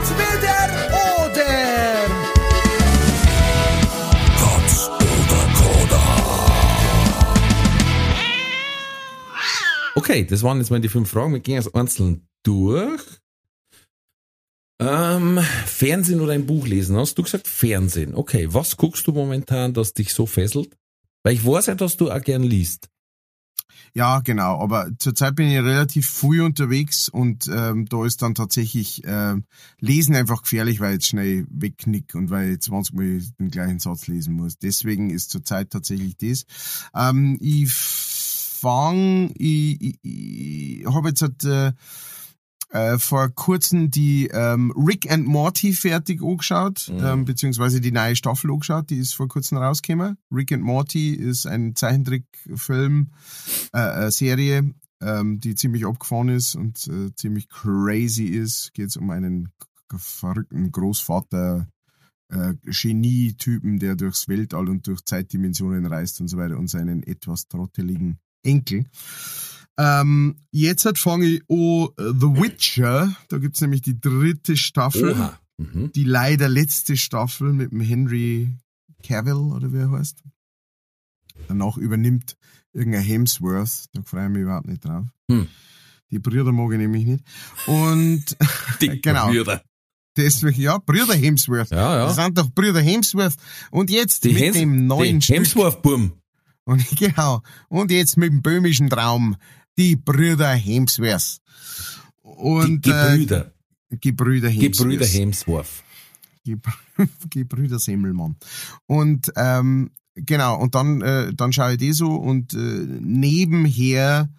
Entweder oder. Katz oder Koda. Okay, das waren jetzt mal die fünf Fragen. Wir gehen jetzt einzeln durch. Ähm, Fernsehen oder ein Buch lesen? Hast du gesagt Fernsehen? Okay, was guckst du momentan, das dich so fesselt? Weil ich weiß ja, dass du auch gern liest. Ja, genau. Aber zurzeit bin ich relativ früh unterwegs und ähm, da ist dann tatsächlich ähm, Lesen einfach gefährlich, weil ich jetzt schnell wegknick und weil ich 20 Mal den gleichen Satz lesen muss. Deswegen ist zurzeit tatsächlich das. Ähm, ich fang, ich, ich, ich habe jetzt halt, äh, äh, vor kurzem die ähm, Rick and Morty fertig angeschaut, Mhm. ähm, beziehungsweise die neue Staffel angeschaut, die ist vor kurzem rausgekommen. Rick and Morty ist ein Zeichentrickfilm, äh, äh, Serie, ähm, die ziemlich abgefahren ist und äh, ziemlich crazy ist. Geht um einen verrückten Großvater, äh, Genie-Typen, der durchs Weltall und durch Zeitdimensionen reist und so weiter und seinen etwas trotteligen Enkel. Ähm, jetzt halt fange ich an äh, The Witcher. Da gibt's nämlich die dritte Staffel. Oha. Mhm. Die leider letzte Staffel mit dem Henry Cavill, oder wie er heißt. Danach übernimmt irgendein Hemsworth. Da freue ich mich überhaupt nicht drauf. Hm. Die Brüder mag ich nämlich nicht. Und Die Genau. Brüder. deswegen, ja, Brüder Hemsworth. Ja, ja. Das sind doch Brüder Hemsworth. Und jetzt Die, mit Hems dem neuen. Hemsworth-Burm. Und genau. Und jetzt mit dem böhmischen Traum. Die Brüder Hemsworth. Die Und Gebrüder. Äh, Gebrüder Hemsworth. Gebrüder Hemsworth. Gebr- Gebrüder Semmelmann. Und ähm, genau, und dann, äh, dann schaue ich die so und äh, nebenher,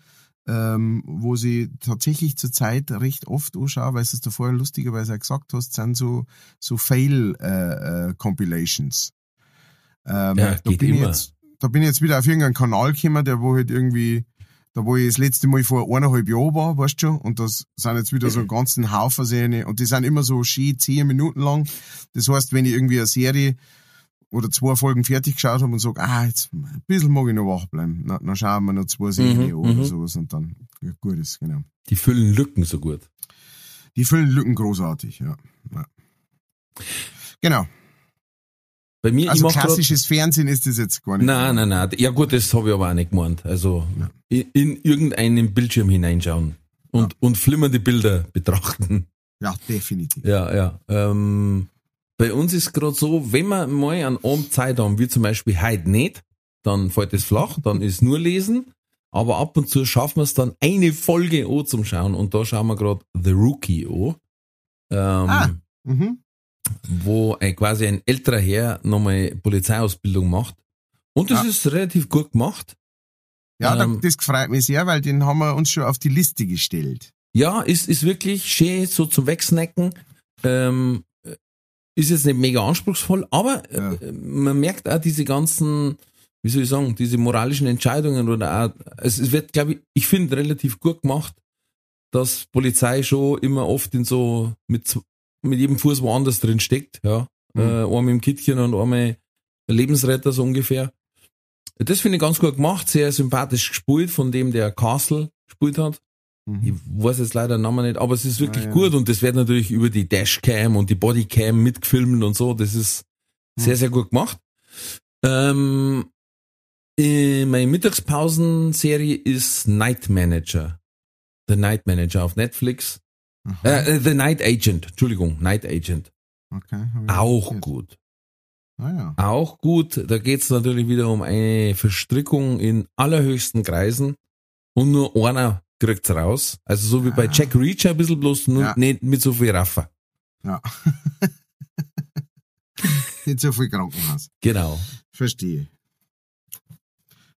ähm, wo sie tatsächlich zur Zeit recht oft anschaue, weil du es da vorher lustigerweise auch gesagt hast, sind so, so Fail-Compilations. ähm, Ja, da geht bin ich immer. jetzt, da bin ich jetzt wieder auf irgendeinen Kanal gekommen, der wo halt irgendwie, da wo ich das letzte Mal vor eineinhalb Jahren war, weißt du schon, und das sind jetzt wieder so einen ganzen Haufen Serien, und die sind immer so schön zehn Minuten lang. Das heißt, wenn ich irgendwie eine Serie oder zwei Folgen fertig geschaut habe und sage, ah, jetzt ein bisschen mag ich noch wach bleiben, na, dann schauen wir noch zwei Serien Mhm, an oder mhm. sowas und dann ja, gut ist, genau. Die füllen Lücken so gut. Die füllen Lücken großartig, ja. ja. Genau. Bei mir, Also mach grad- klassisches Fernsehen ist das jetzt gar nicht. Nein, nein, nein. Ja gut, das habe ich aber auch nicht gemeint. Also in, in irgendeinen Bildschirm hineinschauen und, und flimmernde Bilder betrachten. Ja, definitiv. Ja, ja. Ähm, bei uns ist gerade so, wenn wir mal an einem Zeit haben, wie zum Beispiel heute nicht, dann fällt es flach, dann ist nur lesen. Aber ab und zu schaffen wir es dann eine Folge an zum Schauen und da schauen wir gerade The Rookie an. Ähm, Ah. Mhm. Wo ein, quasi ein älterer Herr nochmal Polizeiausbildung macht. Und das Ja. ist relativ gut gemacht. Ja, Ähm, da, das freut mich sehr, weil den haben wir uns schon auf die Liste gestellt. Ja, ist, ist wirklich schön so zum Wegsnacken. Ähm, ist jetzt nicht mega anspruchsvoll, aber Ja. äh, man merkt auch diese ganzen, wie soll ich sagen, diese moralischen Entscheidungen oder auch, es es wird, glaube ich, ich finde relativ gut gemacht, dass Polizei schon immer oft in so, mit, mit jedem Fuß woanders drin steckt, ja. Mhm. Äh, einmal im Kittchen und einmal Lebensretter so ungefähr. Das finde ich ganz gut gemacht, sehr sympathisch gespielt von dem, der Castle gespielt hat. Ich Mhm. weiß jetzt leider den Namen nicht, aber es ist wirklich Ah, ja. gut und das wird natürlich über die Dashcam und die Bodycam mitgefilmt und so. Das ist sehr, Hm. sehr gut gemacht. Ähm, äh, meine Mittagspausenserie ist Night Manager. The Night Manager auf Netflix. Äh, äh, The Night Agent, Entschuldigung, Night Agent. okay, Auch gut. Ah, ja. Auch gut. Da geht es natürlich wieder um eine Verstrickung in allerhöchsten Kreisen und nur einer kriegt's raus. Also so wie bei Ah. Jack Reacher ein bisschen bloß nur Ja. nicht mit so viel Raffer. ja. nicht so viel Krankenhaus. Genau. Verstehe.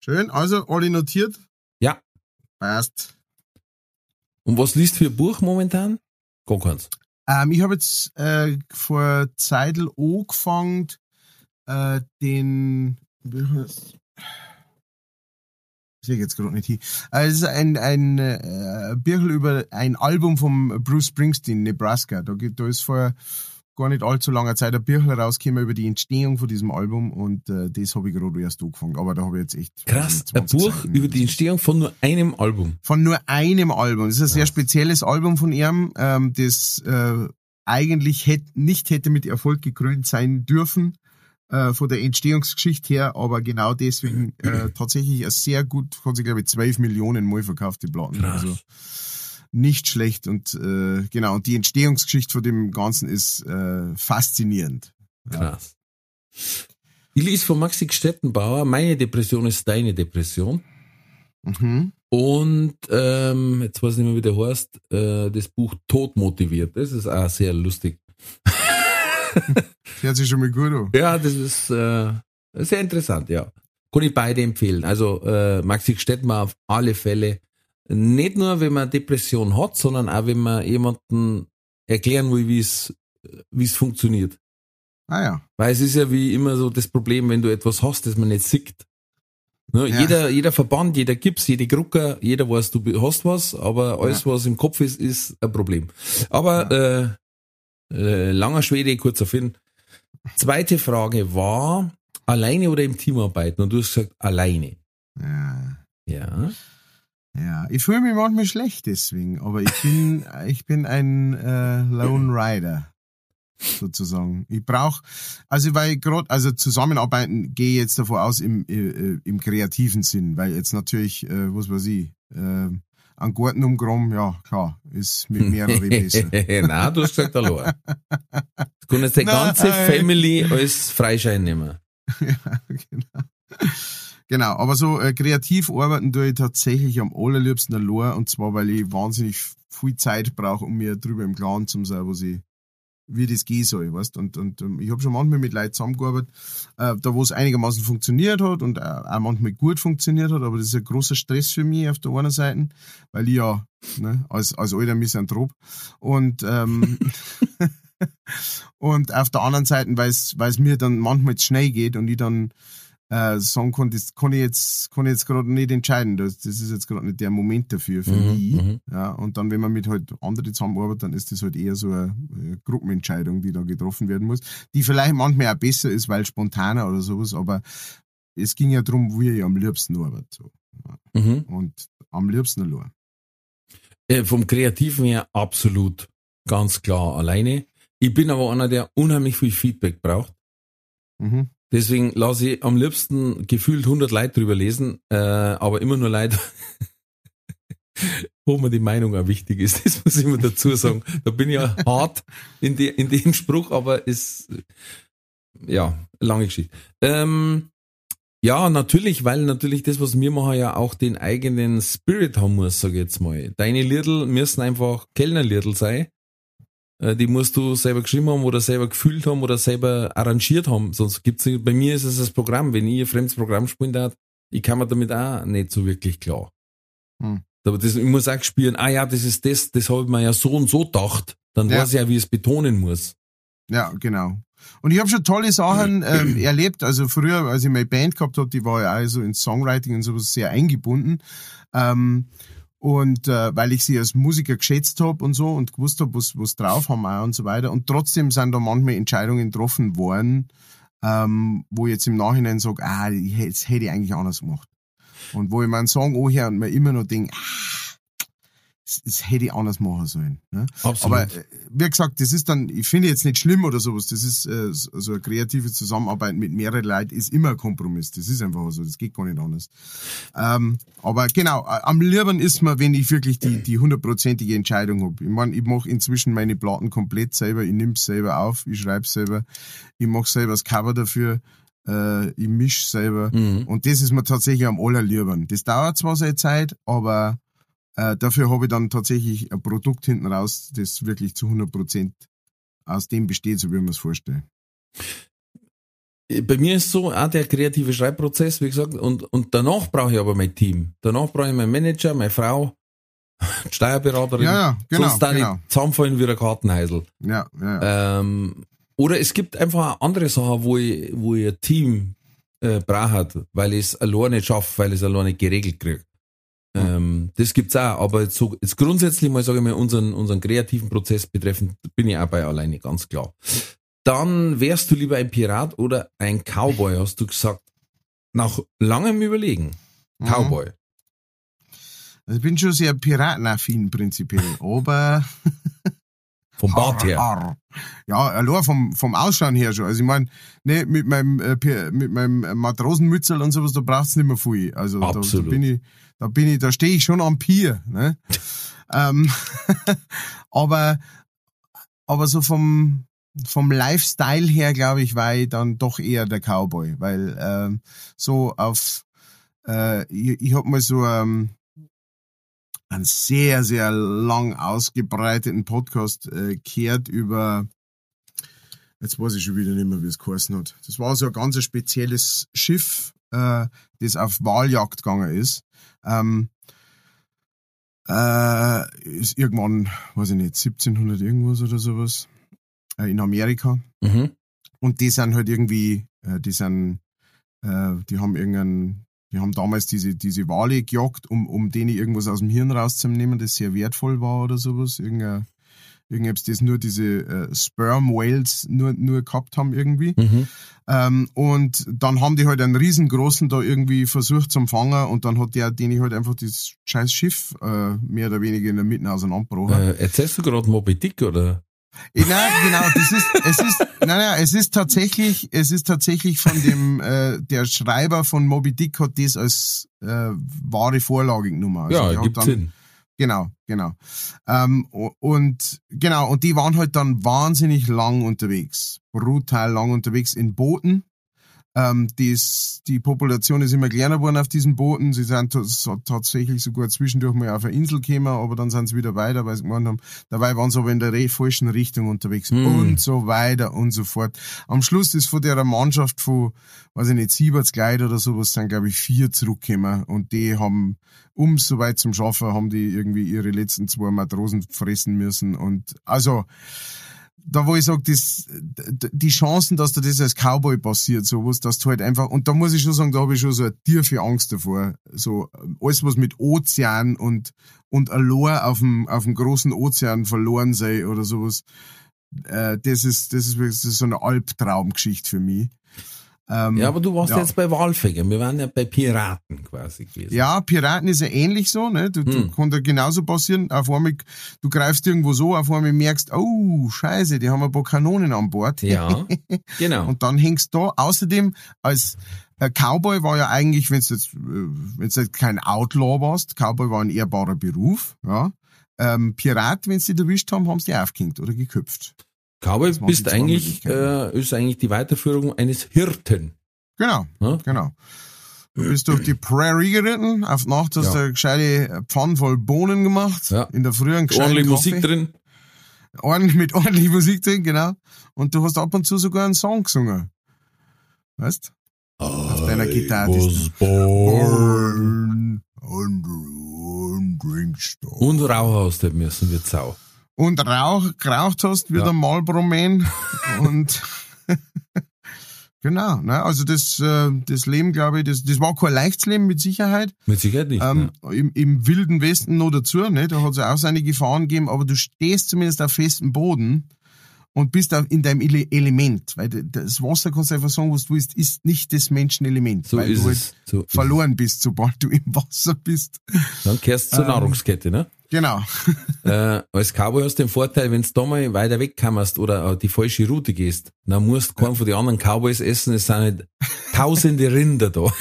Schön, also alle notiert? Ja. Passt. Und was liest für ein Buch momentan? Gar keins. Ähm, ich habe jetzt äh, vor Zeitl angefangen, äh, den, wie heißt sehe ich jetzt gerade nicht hin. Äh, Es ist ein, ein äh, Birchel über ein Album von Bruce Springsteen, Nebraska. Da, da ist vor gar nicht allzu langer Zeit ein Birchel rausgekommen über die Entstehung von diesem Album und äh, das habe ich gerade erst angefangen. Aber da habe ich jetzt echt Krass. Ein 20 Buch Seiten über die. Entstehung von nur einem Album. Von nur einem Album. Das ist ein sehr spezielles Album von ihm, ähm, das äh, eigentlich hätt, nicht hätte mit Erfolg gekrönt sein dürfen, äh, von der Entstehungsgeschichte her, aber genau deswegen äh, tatsächlich ein sehr gut, hat sich glaube ich 12 Millionen Mal verkaufte Platten. Krass. Also nicht schlecht und äh, genau, und die Entstehungsgeschichte von dem Ganzen ist äh, faszinierend. Krass. Ich lese von Maxi Stettenbauer, meine Depression ist deine Depression. Mhm. Und ähm, jetzt weiß ich nicht mehr, wie der heißt, äh, das Buch Tod motiviert. Das ist auch sehr lustig. Hört sich schon mal gut an. Ja, das ist äh, sehr interessant, ja. kann ich beide empfehlen. Also äh, Maxi man auf alle Fälle nicht nur, wenn man Depression hat, sondern auch, wenn man jemanden erklären will, wie es wie es funktioniert. Ah ja. Weil es ist ja wie immer so das Problem, wenn du etwas hast, das man nicht sieht. Ne? Ja. Jeder, jeder Verband, jeder Gips, jede Gruppe, jeder weiß, du hast was, aber alles, Ja. was im Kopf ist, ist ein Problem. Aber äh, äh, langer Schwede, kurzer Finn. Zweite Frage war, alleine oder im Team arbeiten? Und du hast gesagt, alleine. Ja. Ja. Ja, ich fühle mich manchmal schlecht deswegen, aber ich bin, ich bin ein äh, Lone Rider sozusagen. Ich brauche, also weil gerade, also zusammenarbeiten gehe ich jetzt davon aus im, äh, im kreativen Sinn, weil jetzt natürlich, äh, was weiß ich, äh, an Garten umgraben, ja klar, ist mit mehreren besser. Nein, du hast gesagt, allein. Du kannst die Nein. ganze Family als Freischein nehmen. ja, genau. Genau, aber so äh, kreativ arbeiten tue ich tatsächlich am allerliebsten allein und zwar, weil ich wahnsinnig viel Zeit brauche, um mir drüber im Klaren zu sein, was ich, wie das gehen soll, weißt? Und, und ähm, ich habe schon manchmal mit Leuten zusammengearbeitet, äh, da wo es einigermaßen funktioniert hat und äh, auch manchmal gut funktioniert hat, aber das ist ein großer Stress für mich auf der einen Seite, weil ich ja ne, als, als alter Misanthrop und ähm, und auf der anderen Seite, weil es weil es mir dann manchmal zu schnell geht und ich dann äh, sagen kann, das kann ich jetzt, kann ich jetzt gerade nicht entscheiden. Das, das ist jetzt gerade nicht der Moment dafür für Mhm, mich. mhm. Ja, und dann, wenn man mit halt anderen zusammenarbeitet, dann ist das halt eher so eine, äh, Gruppenentscheidung, die da getroffen werden muss, die vielleicht manchmal auch besser ist, weil spontaner oder sowas, aber es ging ja darum, wie ich am liebsten arbeite. So. Mhm. Und am liebsten allein. Äh, vom Kreativen her absolut ganz klar alleine. Ich bin aber einer, der unheimlich viel Feedback braucht. Mhm. Deswegen lasse ich am liebsten gefühlt 100 Leute drüber lesen, äh, aber immer nur Leute, wo mir die Meinung auch wichtig ist. Das muss ich immer dazu sagen. Da bin ich ja hart in, die, in dem Spruch, aber ist, ja, lange Geschichte. Ähm, ja, natürlich, weil natürlich das, was wir machen, ja auch den eigenen Spirit haben muss, sag ich jetzt mal. Deine Liedl müssen einfach Kellnerliedl sein. Äh, Die musst du selber geschrieben haben oder selber gefühlt haben oder selber arrangiert haben. Sonst gibt's nicht, bei mir ist es das Programm. Wenn ich ein fremdes Programm spielen darf, ich kann mir damit auch nicht so wirklich klar. Hm. Aber das, ich muss auch spüren, ah ja, das ist das, das habe ich mir ja so und so gedacht. Dann Ja. weiß ich ja, wie ich es betonen muss. Ja, genau. Und ich habe schon tolle Sachen ähm, erlebt. Also früher, als ich meine Band gehabt habe, die war ja auch so ins Songwriting und sowas sehr eingebunden. Ähm, und äh, weil ich sie als Musiker geschätzt habe und so und gewusst habe, was, was drauf haben auch und so weiter. Und trotzdem sind da manchmal Entscheidungen getroffen worden, ähm, wo ich jetzt im Nachhinein sage, ah, das hätte ich eigentlich anders gemacht. Und wo ich meinen Song anhöre und mir immer noch denke, ah, das, hätte ich anders machen sollen. Ne? Absolut. Aber äh, wie gesagt, das ist dann, ich finde jetzt nicht schlimm oder sowas. Das ist äh, so eine kreative Zusammenarbeit mit mehreren Leuten ist immer ein Kompromiss. Das ist einfach so, das geht gar nicht anders. Ähm, aber genau, äh, am liebsten ist mir, wenn ich wirklich die die hundertprozentige Entscheidung habe. Ich meine, ich mache inzwischen meine Platten komplett selber, ich nehme selber auf, ich schreibe selber, ich mache selber das Cover dafür, äh, ich misch selber. Mhm. Und das ist mir tatsächlich am allerliebsten. Das dauert zwar seine Zeit, aber äh, dafür habe ich dann tatsächlich ein Produkt hinten raus, das wirklich zu 100% aus dem besteht, so wie man es vorstellt. Bei mir ist so auch der kreative Schreibprozess, wie gesagt, und, und danach brauche ich aber mein Team. Danach brauche ich meinen Manager, meine Frau, die Steuerberaterin. Ja, ja, genau, Sonst genau. zusammenfallen wie ein Kartenheisel. Ja, ja, ja. Ähm, oder es gibt einfach andere Sachen, wo ich, wo ich ein Team äh, brauche, weil ich es alleine nicht schaffe, weil ich es alleine nicht geregelt kriege. Ähm, das gibt's auch, aber jetzt, so, jetzt grundsätzlich mal sage ich mal, unseren, unseren kreativen Prozess betreffend bin ich auch bei alleine, ganz klar. Dann wärst du lieber ein Pirat oder ein Cowboy, hast du gesagt. Nach langem Überlegen. Mhm. Cowboy. Also ich bin schon sehr piratenaffin prinzipiell, aber Vom Bart her. Arr. Ja, allein vom, vom Ausschauen her schon. Also ich meine, ne, mit meinem, äh, mit meinem Matrosenmützel und sowas, da braucht's nicht mehr viel. Also da, da Absolut. bin ich, da bin ich, da stehe ich schon am Pier. Ne? ähm, aber, aber so vom, vom Lifestyle her, glaube ich, war ich dann doch eher der Cowboy, weil ähm, so auf, äh, ich, ich hab mal so ähm, einen sehr, sehr lang ausgebreiteten Podcast äh, gehört über, jetzt weiß ich schon wieder nicht mehr, wie es geheißen hat. Das war so ein ganz spezielles Schiff äh, das auf Wahljagd gegangen ist. Ähm, äh, ist irgendwann, weiß ich nicht, 1700 irgendwas oder sowas, äh, in Amerika. Mhm. Und die sind halt irgendwie, äh, die sind, äh, die haben irgendeinen, die haben damals diese, diese Wale gejagt, um, um denen irgendwas aus dem Hirn rauszunehmen, das sehr wertvoll war oder sowas. Irgendein, irgendetwas, das nur diese äh, Sperm Whales nur, nur gehabt haben irgendwie. Mhm. Ähm, und dann haben die halt einen riesengroßen da irgendwie versucht zu fangen und dann hat der, den halt einfach das scheiß Schiff äh, mehr oder weniger in der Mitte auseinandergebrochen. Äh, erzählst du gerade Moby Dick oder? Äh, Nein, genau, das ist, es ist, nein, nein, es ist tatsächlich, es ist tatsächlich von dem, äh, der Schreiber von Moby Dick hat das als äh, wahre Vorlage genommen. Also ja, gibt Sinn. Genau, genau. Ähm, und genau, und die waren halt dann wahnsinnig lang unterwegs, brutal lang unterwegs in Booten. Ähm, dies, die Population ist immer kleiner geworden auf diesen Booten. Sie sind tats- tatsächlich sogar zwischendurch mal auf eine Insel gekommen, aber dann sind sie wieder weiter, weil sie gemeint haben, dabei waren sie aber in der falschen Richtung unterwegs Hm. und so weiter und so fort. Am Schluss ist von der Mannschaft von, weiß ich nicht, Sieberts Gleit oder sowas, sind glaube ich vier zurückgekommen und die haben, um so weit zum Schaffen, haben die irgendwie ihre letzten zwei Matrosen fressen müssen und also, da wo ich sage, die Chancen, dass dir das als Cowboy passiert, sowas, dass du halt einfach, und da muss ich schon sagen, da habe ich schon so eine tiefe Angst davor. So, alles was mit Ozean und, und allein auf dem, auf dem großen Ozean verloren sei oder sowas, äh, das ist, das ist wirklich so eine Albtraumgeschichte für mich. Ähm, Ja, aber du warst ja. jetzt bei Walfängern. Wir waren ja bei Piraten quasi gewesen. Ja, Piraten ist ja ähnlich so, ne? Du, du Hm. kann da genauso passieren. Auf einmal, du greifst irgendwo so, auf einmal merkst, oh, scheiße, die haben ein paar Kanonen an Bord. Ja, genau. Und dann hängst du da. Außerdem, als äh, Cowboy war ja eigentlich, wenn du jetzt, äh, wenn du jetzt kein Outlaw warst, Cowboy war ein ehrbarer Beruf, ja. Ähm, Pirat, wenn sie dich erwischt haben, haben sie dich aufgehängt oder geköpft. Cowboy bist eigentlich, äh, ist eigentlich die Weiterführung eines Hirten. Genau, Ja? genau. Du bist durch die Prairie geritten, auf Nacht hast Ja. du eine gescheite Pfanne voll Bohnen gemacht, Ja. in der Früh einen gescheiten Ordentlich Kaffee. Musik drin. ordentlich mit ordentlich Musik drin, genau. Und du hast ab und zu sogar einen Song gesungen. Weißt? Auf deiner Gitarre. was born. Born and drinks Und Rauchhaus müssen wir Sau. Und Rauch, geraucht hast wie Ja. der Marlboro Man. und genau, ne? Also das, äh, das Leben, glaube ich, das, das war kein leichtes Leben mit Sicherheit. Mit Sicherheit nicht. Ähm, ne? im, Im wilden Westen noch dazu, ne? Da hat es auch seine Gefahren gegeben, aber du stehst zumindest auf festem Boden und bist auch in deinem Ele Element. Weil das Wasser kannst du einfach sagen, was du willst, ist nicht das Menschenelement. So weil du halt. So verloren bist, sobald du im Wasser bist. Dann kehrst du zur Ähm. Nahrungskette, ne? Genau. Äh, als Cowboy hast du den Vorteil, wenn du da mal weiter wegkommst oder die falsche Route gehst, dann musst du keinen von den anderen Cowboys essen, es sind halt tausende Rinder da.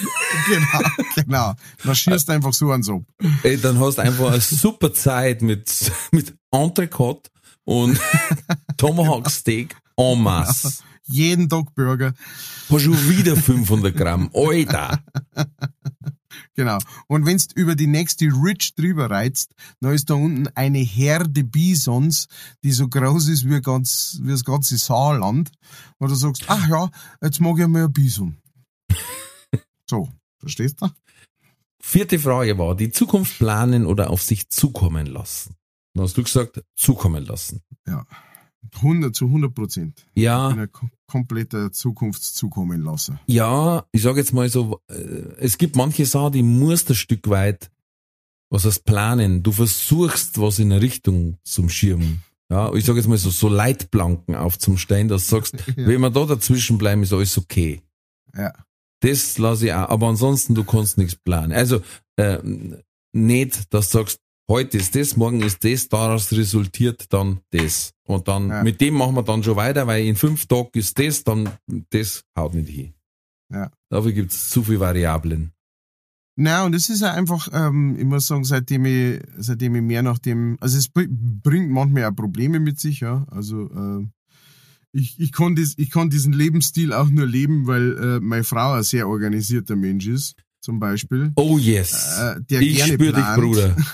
genau, genau. Dann schießt einfach so an so. Ey, dann hast du einfach eine super Zeit mit, mit Entrecote und Tomahawk Steak en masse. Jeden Tag Burger. Hast schon wieder 500 Gramm. Alter. Genau. Und wenn's über die nächste Ridge drüber reizt, dann ist da unten eine Herde Bisons, die so groß ist wie, ganz, wie das ganze Saarland. Und du sagst, ach ja, jetzt mag ich mal ein Bison. so, verstehst du? Vierte Frage war, die Zukunft planen oder auf sich zukommen lassen? Dann hast du gesagt, zukommen lassen. 100 zu 100 Prozent. Ja, ein kom- kompletter Zukunftszukommen lassen. ja, ich sage jetzt mal so, äh, es gibt manche Sachen, die musst ein Stück weit, was heißt planen. Du versuchst was in eine Richtung zum Schirmen. Ja, ich sage jetzt mal so, so Leitplanken aufzustellen, dass du sagst, Ja. wenn wir da dazwischen bleiben, ist alles okay. Ja. Das lasse ich auch. Aber ansonsten, du kannst nichts planen. Also, äh, nicht, dass du sagst, heute ist das, morgen ist das, daraus resultiert dann das. Und dann, Ja. mit dem machen wir dann schon weiter, weil in fünf Tagen ist das, dann, das haut nicht hin. Ja. Dafür gibt's zu viele Variablen. Na, und es ist ja einfach, ähm, ich muss sagen, seitdem ich, seitdem ich mehr nach dem, also es br- bringt manchmal auch Probleme mit sich, ja. Also äh, ich, ich kann das, ich kann diesen Lebensstil auch nur leben, weil äh, meine Frau ein sehr organisierter Mensch ist, zum Beispiel. Oh yes. Äh, der ich gerne spür dich. Bruder.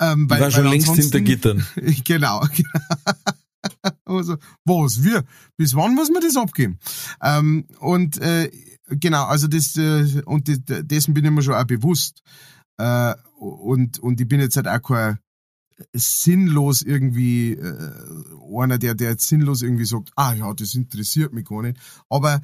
Ähm, weil, war schon längst hinter Gittern. Genau. also, was, wir? Bis wann muss man das abgeben? Ähm, und äh, genau, also das, äh, und das, dessen bin ich mir schon auch bewusst. Äh, und, und ich bin jetzt halt auch kein sinnlos irgendwie, äh, einer, der, der jetzt sinnlos irgendwie sagt, ah ja, das interessiert mich gar nicht. Aber,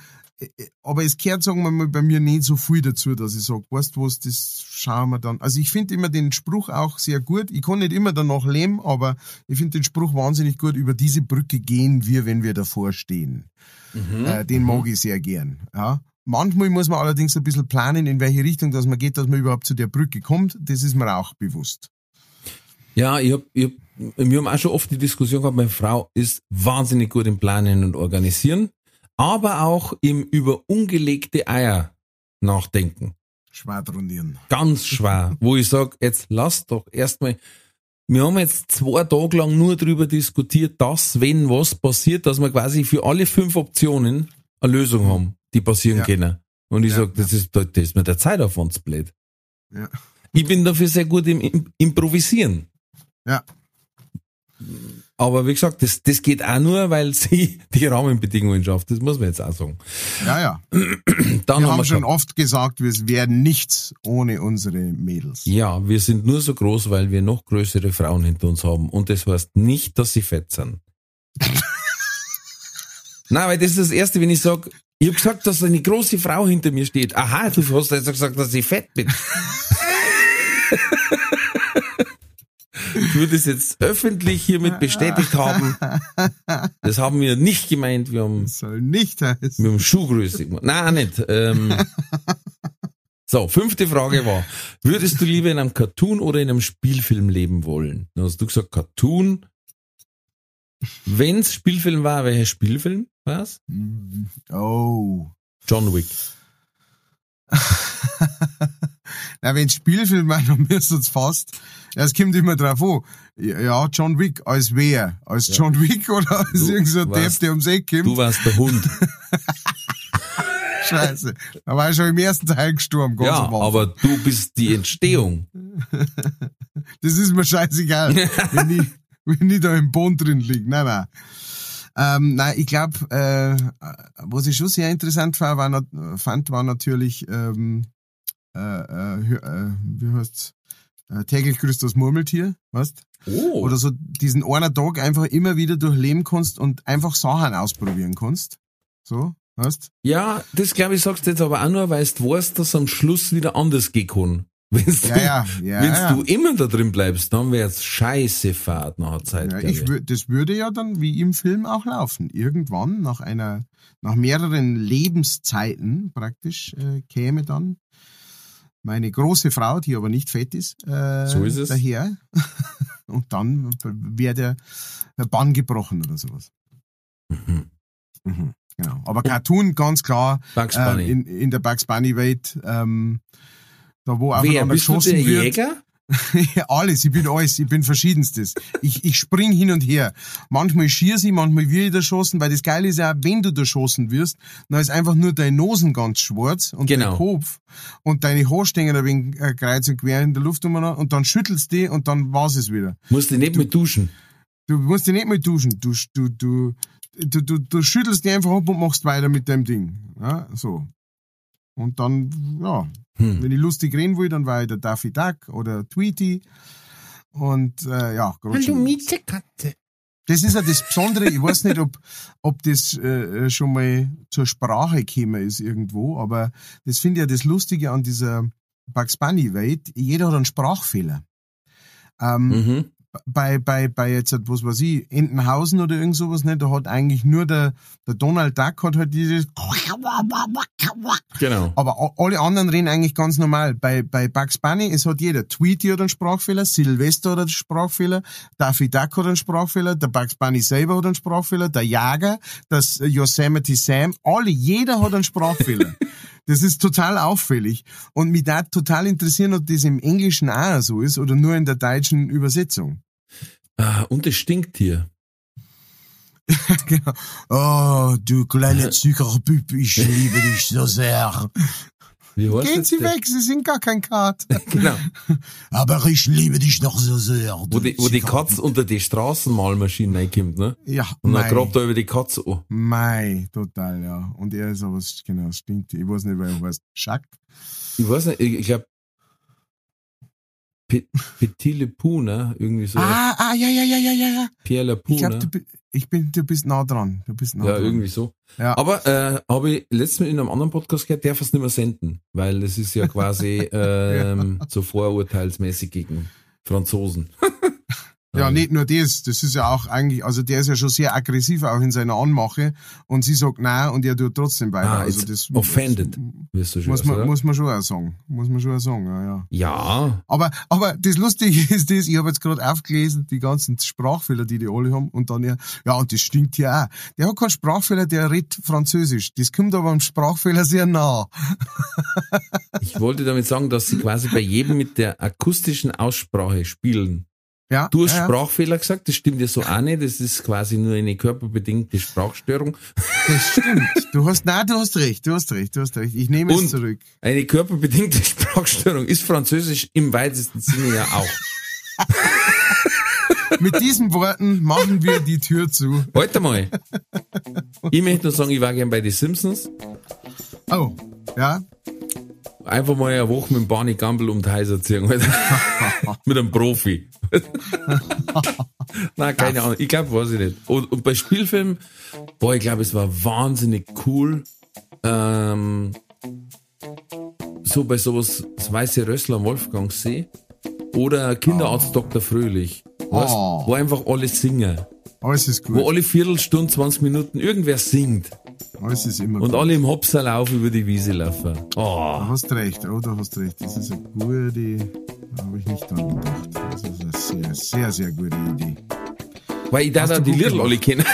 aber es gehört, sagen wir mal, bei mir nicht so viel dazu, dass ich sage, weißt du was, das schauen wir dann. Also ich finde immer den Spruch auch sehr gut. Ich kann nicht immer danach leben, aber ich finde den Spruch wahnsinnig gut, über diese Brücke gehen wir, wenn wir davor stehen. Mhm. Äh, den mhm. mag ich sehr gern. Ja. Manchmal muss man allerdings ein bisschen planen, in welche Richtung dass man geht, dass man überhaupt zu der Brücke kommt. Das ist mir auch bewusst. Ja, ich hab, ich hab, wir haben auch schon oft die Diskussion gehabt, meine Frau ist wahnsinnig gut im Planen und Organisieren, aber auch im über ungelegte Eier nachdenken. Schwadronieren. Ganz schwer. wo ich sag, jetzt lass doch erstmal, wir haben jetzt zwei Tage lang nur darüber diskutiert, dass, wenn was passiert, dass wir quasi für alle fünf Optionen eine Lösung haben, die passieren ja. können. Und ich ja, sag, das ja. ist, das ist mir der Zeit auf uns blöd. Ja. Ich bin dafür sehr gut im Improvisieren. Ja. Aber wie gesagt, das, das geht auch nur, weil sie die Rahmenbedingungen schafft. Das muss man jetzt auch sagen. Ja, ja. Dann wir haben, haben wir schon oft gesagt, wir werden nichts ohne unsere Mädels. Ja, wir sind nur so groß, weil wir noch größere Frauen hinter uns haben. Und das heißt nicht, dass sie fett sind. Nein, weil das ist das Erste, wenn ich sage, ich habe gesagt, dass eine große Frau hinter mir steht. Aha, du hast jetzt gesagt, dass ich fett bin. Ich würde es jetzt öffentlich hiermit bestätigt haben. Das haben wir nicht gemeint. Wir haben, das soll nicht heißen. Wir haben Schuhgröße gemacht. Nein, nicht. Ähm, so, fünfte Frage war, würdest du lieber in einem Cartoon oder in einem Spielfilm leben wollen? Dann hast du gesagt Cartoon. Wenn es Spielfilm war, welcher Spielfilm Was? Oh. John Wick. Na, wenn Spielfilm war, dann müsste es fast. Ja, es kommt immer drauf an. Ja, John Wick, als wer? Als ja. John Wick oder als du irgend so ein Depp, der ums Eck kommt? Du warst der Hund. Scheiße. Da war ich schon im ersten Teil gestorben. Ganz ja, aber du bist die Entstehung. das ist mir scheißegal, wenn, ich, wenn ich da im Boden drin liege. Nein, nein. Ähm, nein, ich glaube, äh, was ich schon sehr interessant fand, war, fand, war natürlich ähm, äh, äh, äh, wie heißt's? Äh, täglich grüßt das Murmeltier, weißt? Oh. Oder so diesen einen Tag einfach immer wieder durchleben kannst und einfach Sachen ausprobieren kannst. So, weißt? Ja, das glaube ich sagst du jetzt aber auch nur, weil du weißt, dass am Schluss wieder anders gehen kann. Wenn's ja, du, ja, ja, ja. du immer da drin bleibst, dann wär's scheiße Fahrt nach Zeit. Ja, ich, das würde ja dann wie im Film auch laufen. Irgendwann nach einer, nach mehreren Lebenszeiten praktisch äh, käme dann meine große Frau, die aber nicht fett ist, äh, so ist es. daher. Und dann wäre der, der Bann gebrochen oder sowas. Mhm. Mhm, genau. Aber Cartoon, ganz klar. Äh, in, in der Bugs Bunny Welt, ähm, da wo Wer, bist geschossen du der wird. Jäger? alles, ich bin alles, ich bin verschiedenstes. Ich, ich spring hin und her. Manchmal schier ich, manchmal wird ich da schossen, weil das Geile ist ja, wenn du da schossen wirst, dann ist einfach nur dein Nosen ganz schwarz und genau. dein Kopf und deine Haarstängel ein wenig äh, kreuz und quer in der Luft umeinander und dann schüttelst du die und dann war's es wieder. Musst du nicht du, mehr duschen. Du musst dich nicht mehr duschen. Du, du, du, du, du, du schüttelst die einfach ab und machst weiter mit deinem Ding. Ja, so. Und dann, ja, hm. wenn ich lustig reden will, dann war ich der Daffy Duck oder Tweety. Und äh, ja, Hallo Miezekatze. Das ist ja das Besondere. Ich weiß nicht, ob, ob das äh, schon mal zur Sprache gekommen ist irgendwo, aber das finde ich ja das Lustige an dieser Bugs Bunny Welt. Jeder hat einen Sprachfehler. Ähm, mhm bei, bei, bei jetzt, was weiß ich, Entenhausen oder irgend sowas, ne, da hat eigentlich nur der, der Donald Duck hat halt dieses Genau. Aber alle anderen reden eigentlich ganz normal. Bei, bei Bugs Bunny, es hat jeder. Tweety hat einen Sprachfehler, Silvester hat einen Sprachfehler, Daffy Duck hat einen Sprachfehler, der Bugs Bunny selber hat einen Sprachfehler, der Jager, das Yosemite Sam, alle, jeder hat einen Sprachfehler. Das ist total auffällig. Und mich da total interessieren, ob das im Englischen auch so ist oder nur in der deutschen Übersetzung. Ah, und es stinkt hier. genau. Oh, du kleine Zuckerbüb, ich liebe dich so sehr. Gehen Sie weg, Sie sind gar kein Kat. Genau. Aber ich liebe dich doch so sehr. Wo die, wo die Katze unter die Straßenmalmaschine reinkommt, ne? Ja, Und dann grabt er über die Katze an. Mei, total, ja. Und er ist aber, genau, stinkt. Ich weiß nicht, wer er heißt. Schack? Ich weiß nicht, ich, ich glaube, Petit Le Pou, ne? Irgendwie so. Ah, ah, ja, ja, ja, ja, ja, ja. Pierre Le Pou, Ich glaub, ne? du, ich bin, du bist nah dran. Du bist nah Ja, dran. irgendwie so. Ja. Aber äh, habe ich letztes Mal in einem anderen Podcast gehört, darf es nicht mehr senden, weil das ist ja quasi ähm, so vorurteilsmäßig gegen Franzosen. Ja, nicht nur das, das ist ja auch eigentlich, also der ist ja schon sehr aggressiv auch in seiner Anmache und sie sagt nein und er tut trotzdem weiter. Ah, also das offended, wirst du schon muss man, muss man schon auch sagen. Muss man schon auch sagen, ja, ja. Ja, Aber, aber das Lustige ist das, ich habe jetzt gerade aufgelesen, die ganzen Sprachfehler, die die alle haben, und dann ja, ja, und das stinkt hier auch. Der hat keinen Sprachfehler, der redet Französisch. Das kommt aber am Sprachfehler sehr nah. ich wollte damit sagen, dass sie quasi bei jedem mit der akustischen Aussprache spielen. Ja, Du hast ja. Sprachfehler gesagt, das stimmt ja so auch nicht, das ist quasi nur eine körperbedingte Sprachstörung. Das stimmt. Du hast, nein, du hast recht, du hast recht, du hast recht. Ich nehme es Und- zurück. Eine körperbedingte Sprachstörung ist Französisch im weitesten Sinne ja auch. Mit diesen Worten machen wir die Tür zu. Heute mal. Ich möchte nur sagen, ich war gern bei den Simpsons. Oh, ja. Einfach mal eine Woche mit Barney Gumble um die Häuser ziehen. Mit einem Profi. Nein, keine Ahnung. Ich glaube, weiß ich nicht. Und, und bei Spielfilmen, boah, ich glaube, es war wahnsinnig cool. Ähm, so bei sowas, das weiße Rössler am Wolfgangsee oder Kinderarzt Dr. Fröhlich. Weißt, Oh. Wo einfach alle singen. Alles ist Wo gut. alle Viertelstunde, 20 Minuten irgendwer singt. Alles ist immer Und gut. alle im Hopserlauf über die Wiese laufen. Oh. Du hast recht, oh, du hast recht. Das ist eine gute, habe ich nicht dran gedacht. Das ist eine sehr, sehr, sehr gute Idee. Weil ich da die gemacht. alle kennen.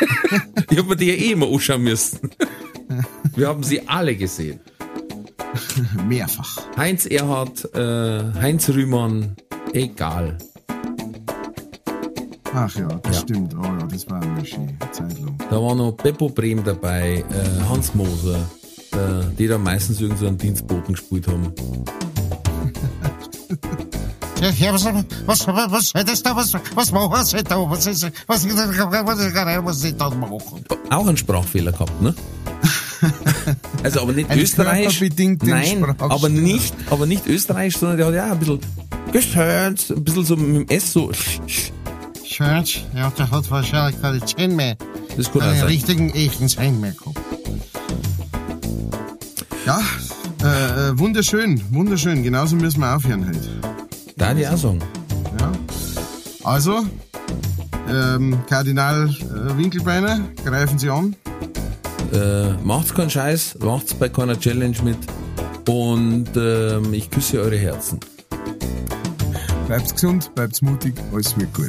ich hab mir die ja eh immer anschauen müssen. Wir haben sie alle gesehen. Mehrfach. Heinz Erhardt, äh, Heinz Rühmann, egal. Ach ja, das Ja. stimmt. Oh ja, das war eine schöne Zeit lang. Da war noch Beppo Brehm dabei, äh, Hans Moser, äh, die da meistens irgend so einen Dienstboten gespielt haben. Ja, ja, was, was, was, was da? Was, was machen Sie da? Was ist, was, was, was, was da machen? Auch einen Sprachfehler gehabt, ne? Also aber nicht österreichisch. Nein, aber nicht, aber nicht österreichisch, sondern der hat ja ein bisschen gehört, ein bisschen so mit dem S so. Schön, ja, der hat wahrscheinlich keine Zähne mehr. Das kann auch Keine sein. richtigen, echten Zähne mehr gehabt. Ja, äh, äh, wunderschön, wunderschön. Genauso müssen wir aufhören heute. Da die auch sagen. Ja. Also, ähm, Kardinal äh, Winkelbeiner, greifen Sie an. Äh, macht's keinen Scheiß, macht's bei keiner Challenge mit und ähm, ich küsse eure Herzen. Bleibt gesund, bleibt mutig, alles wird gut.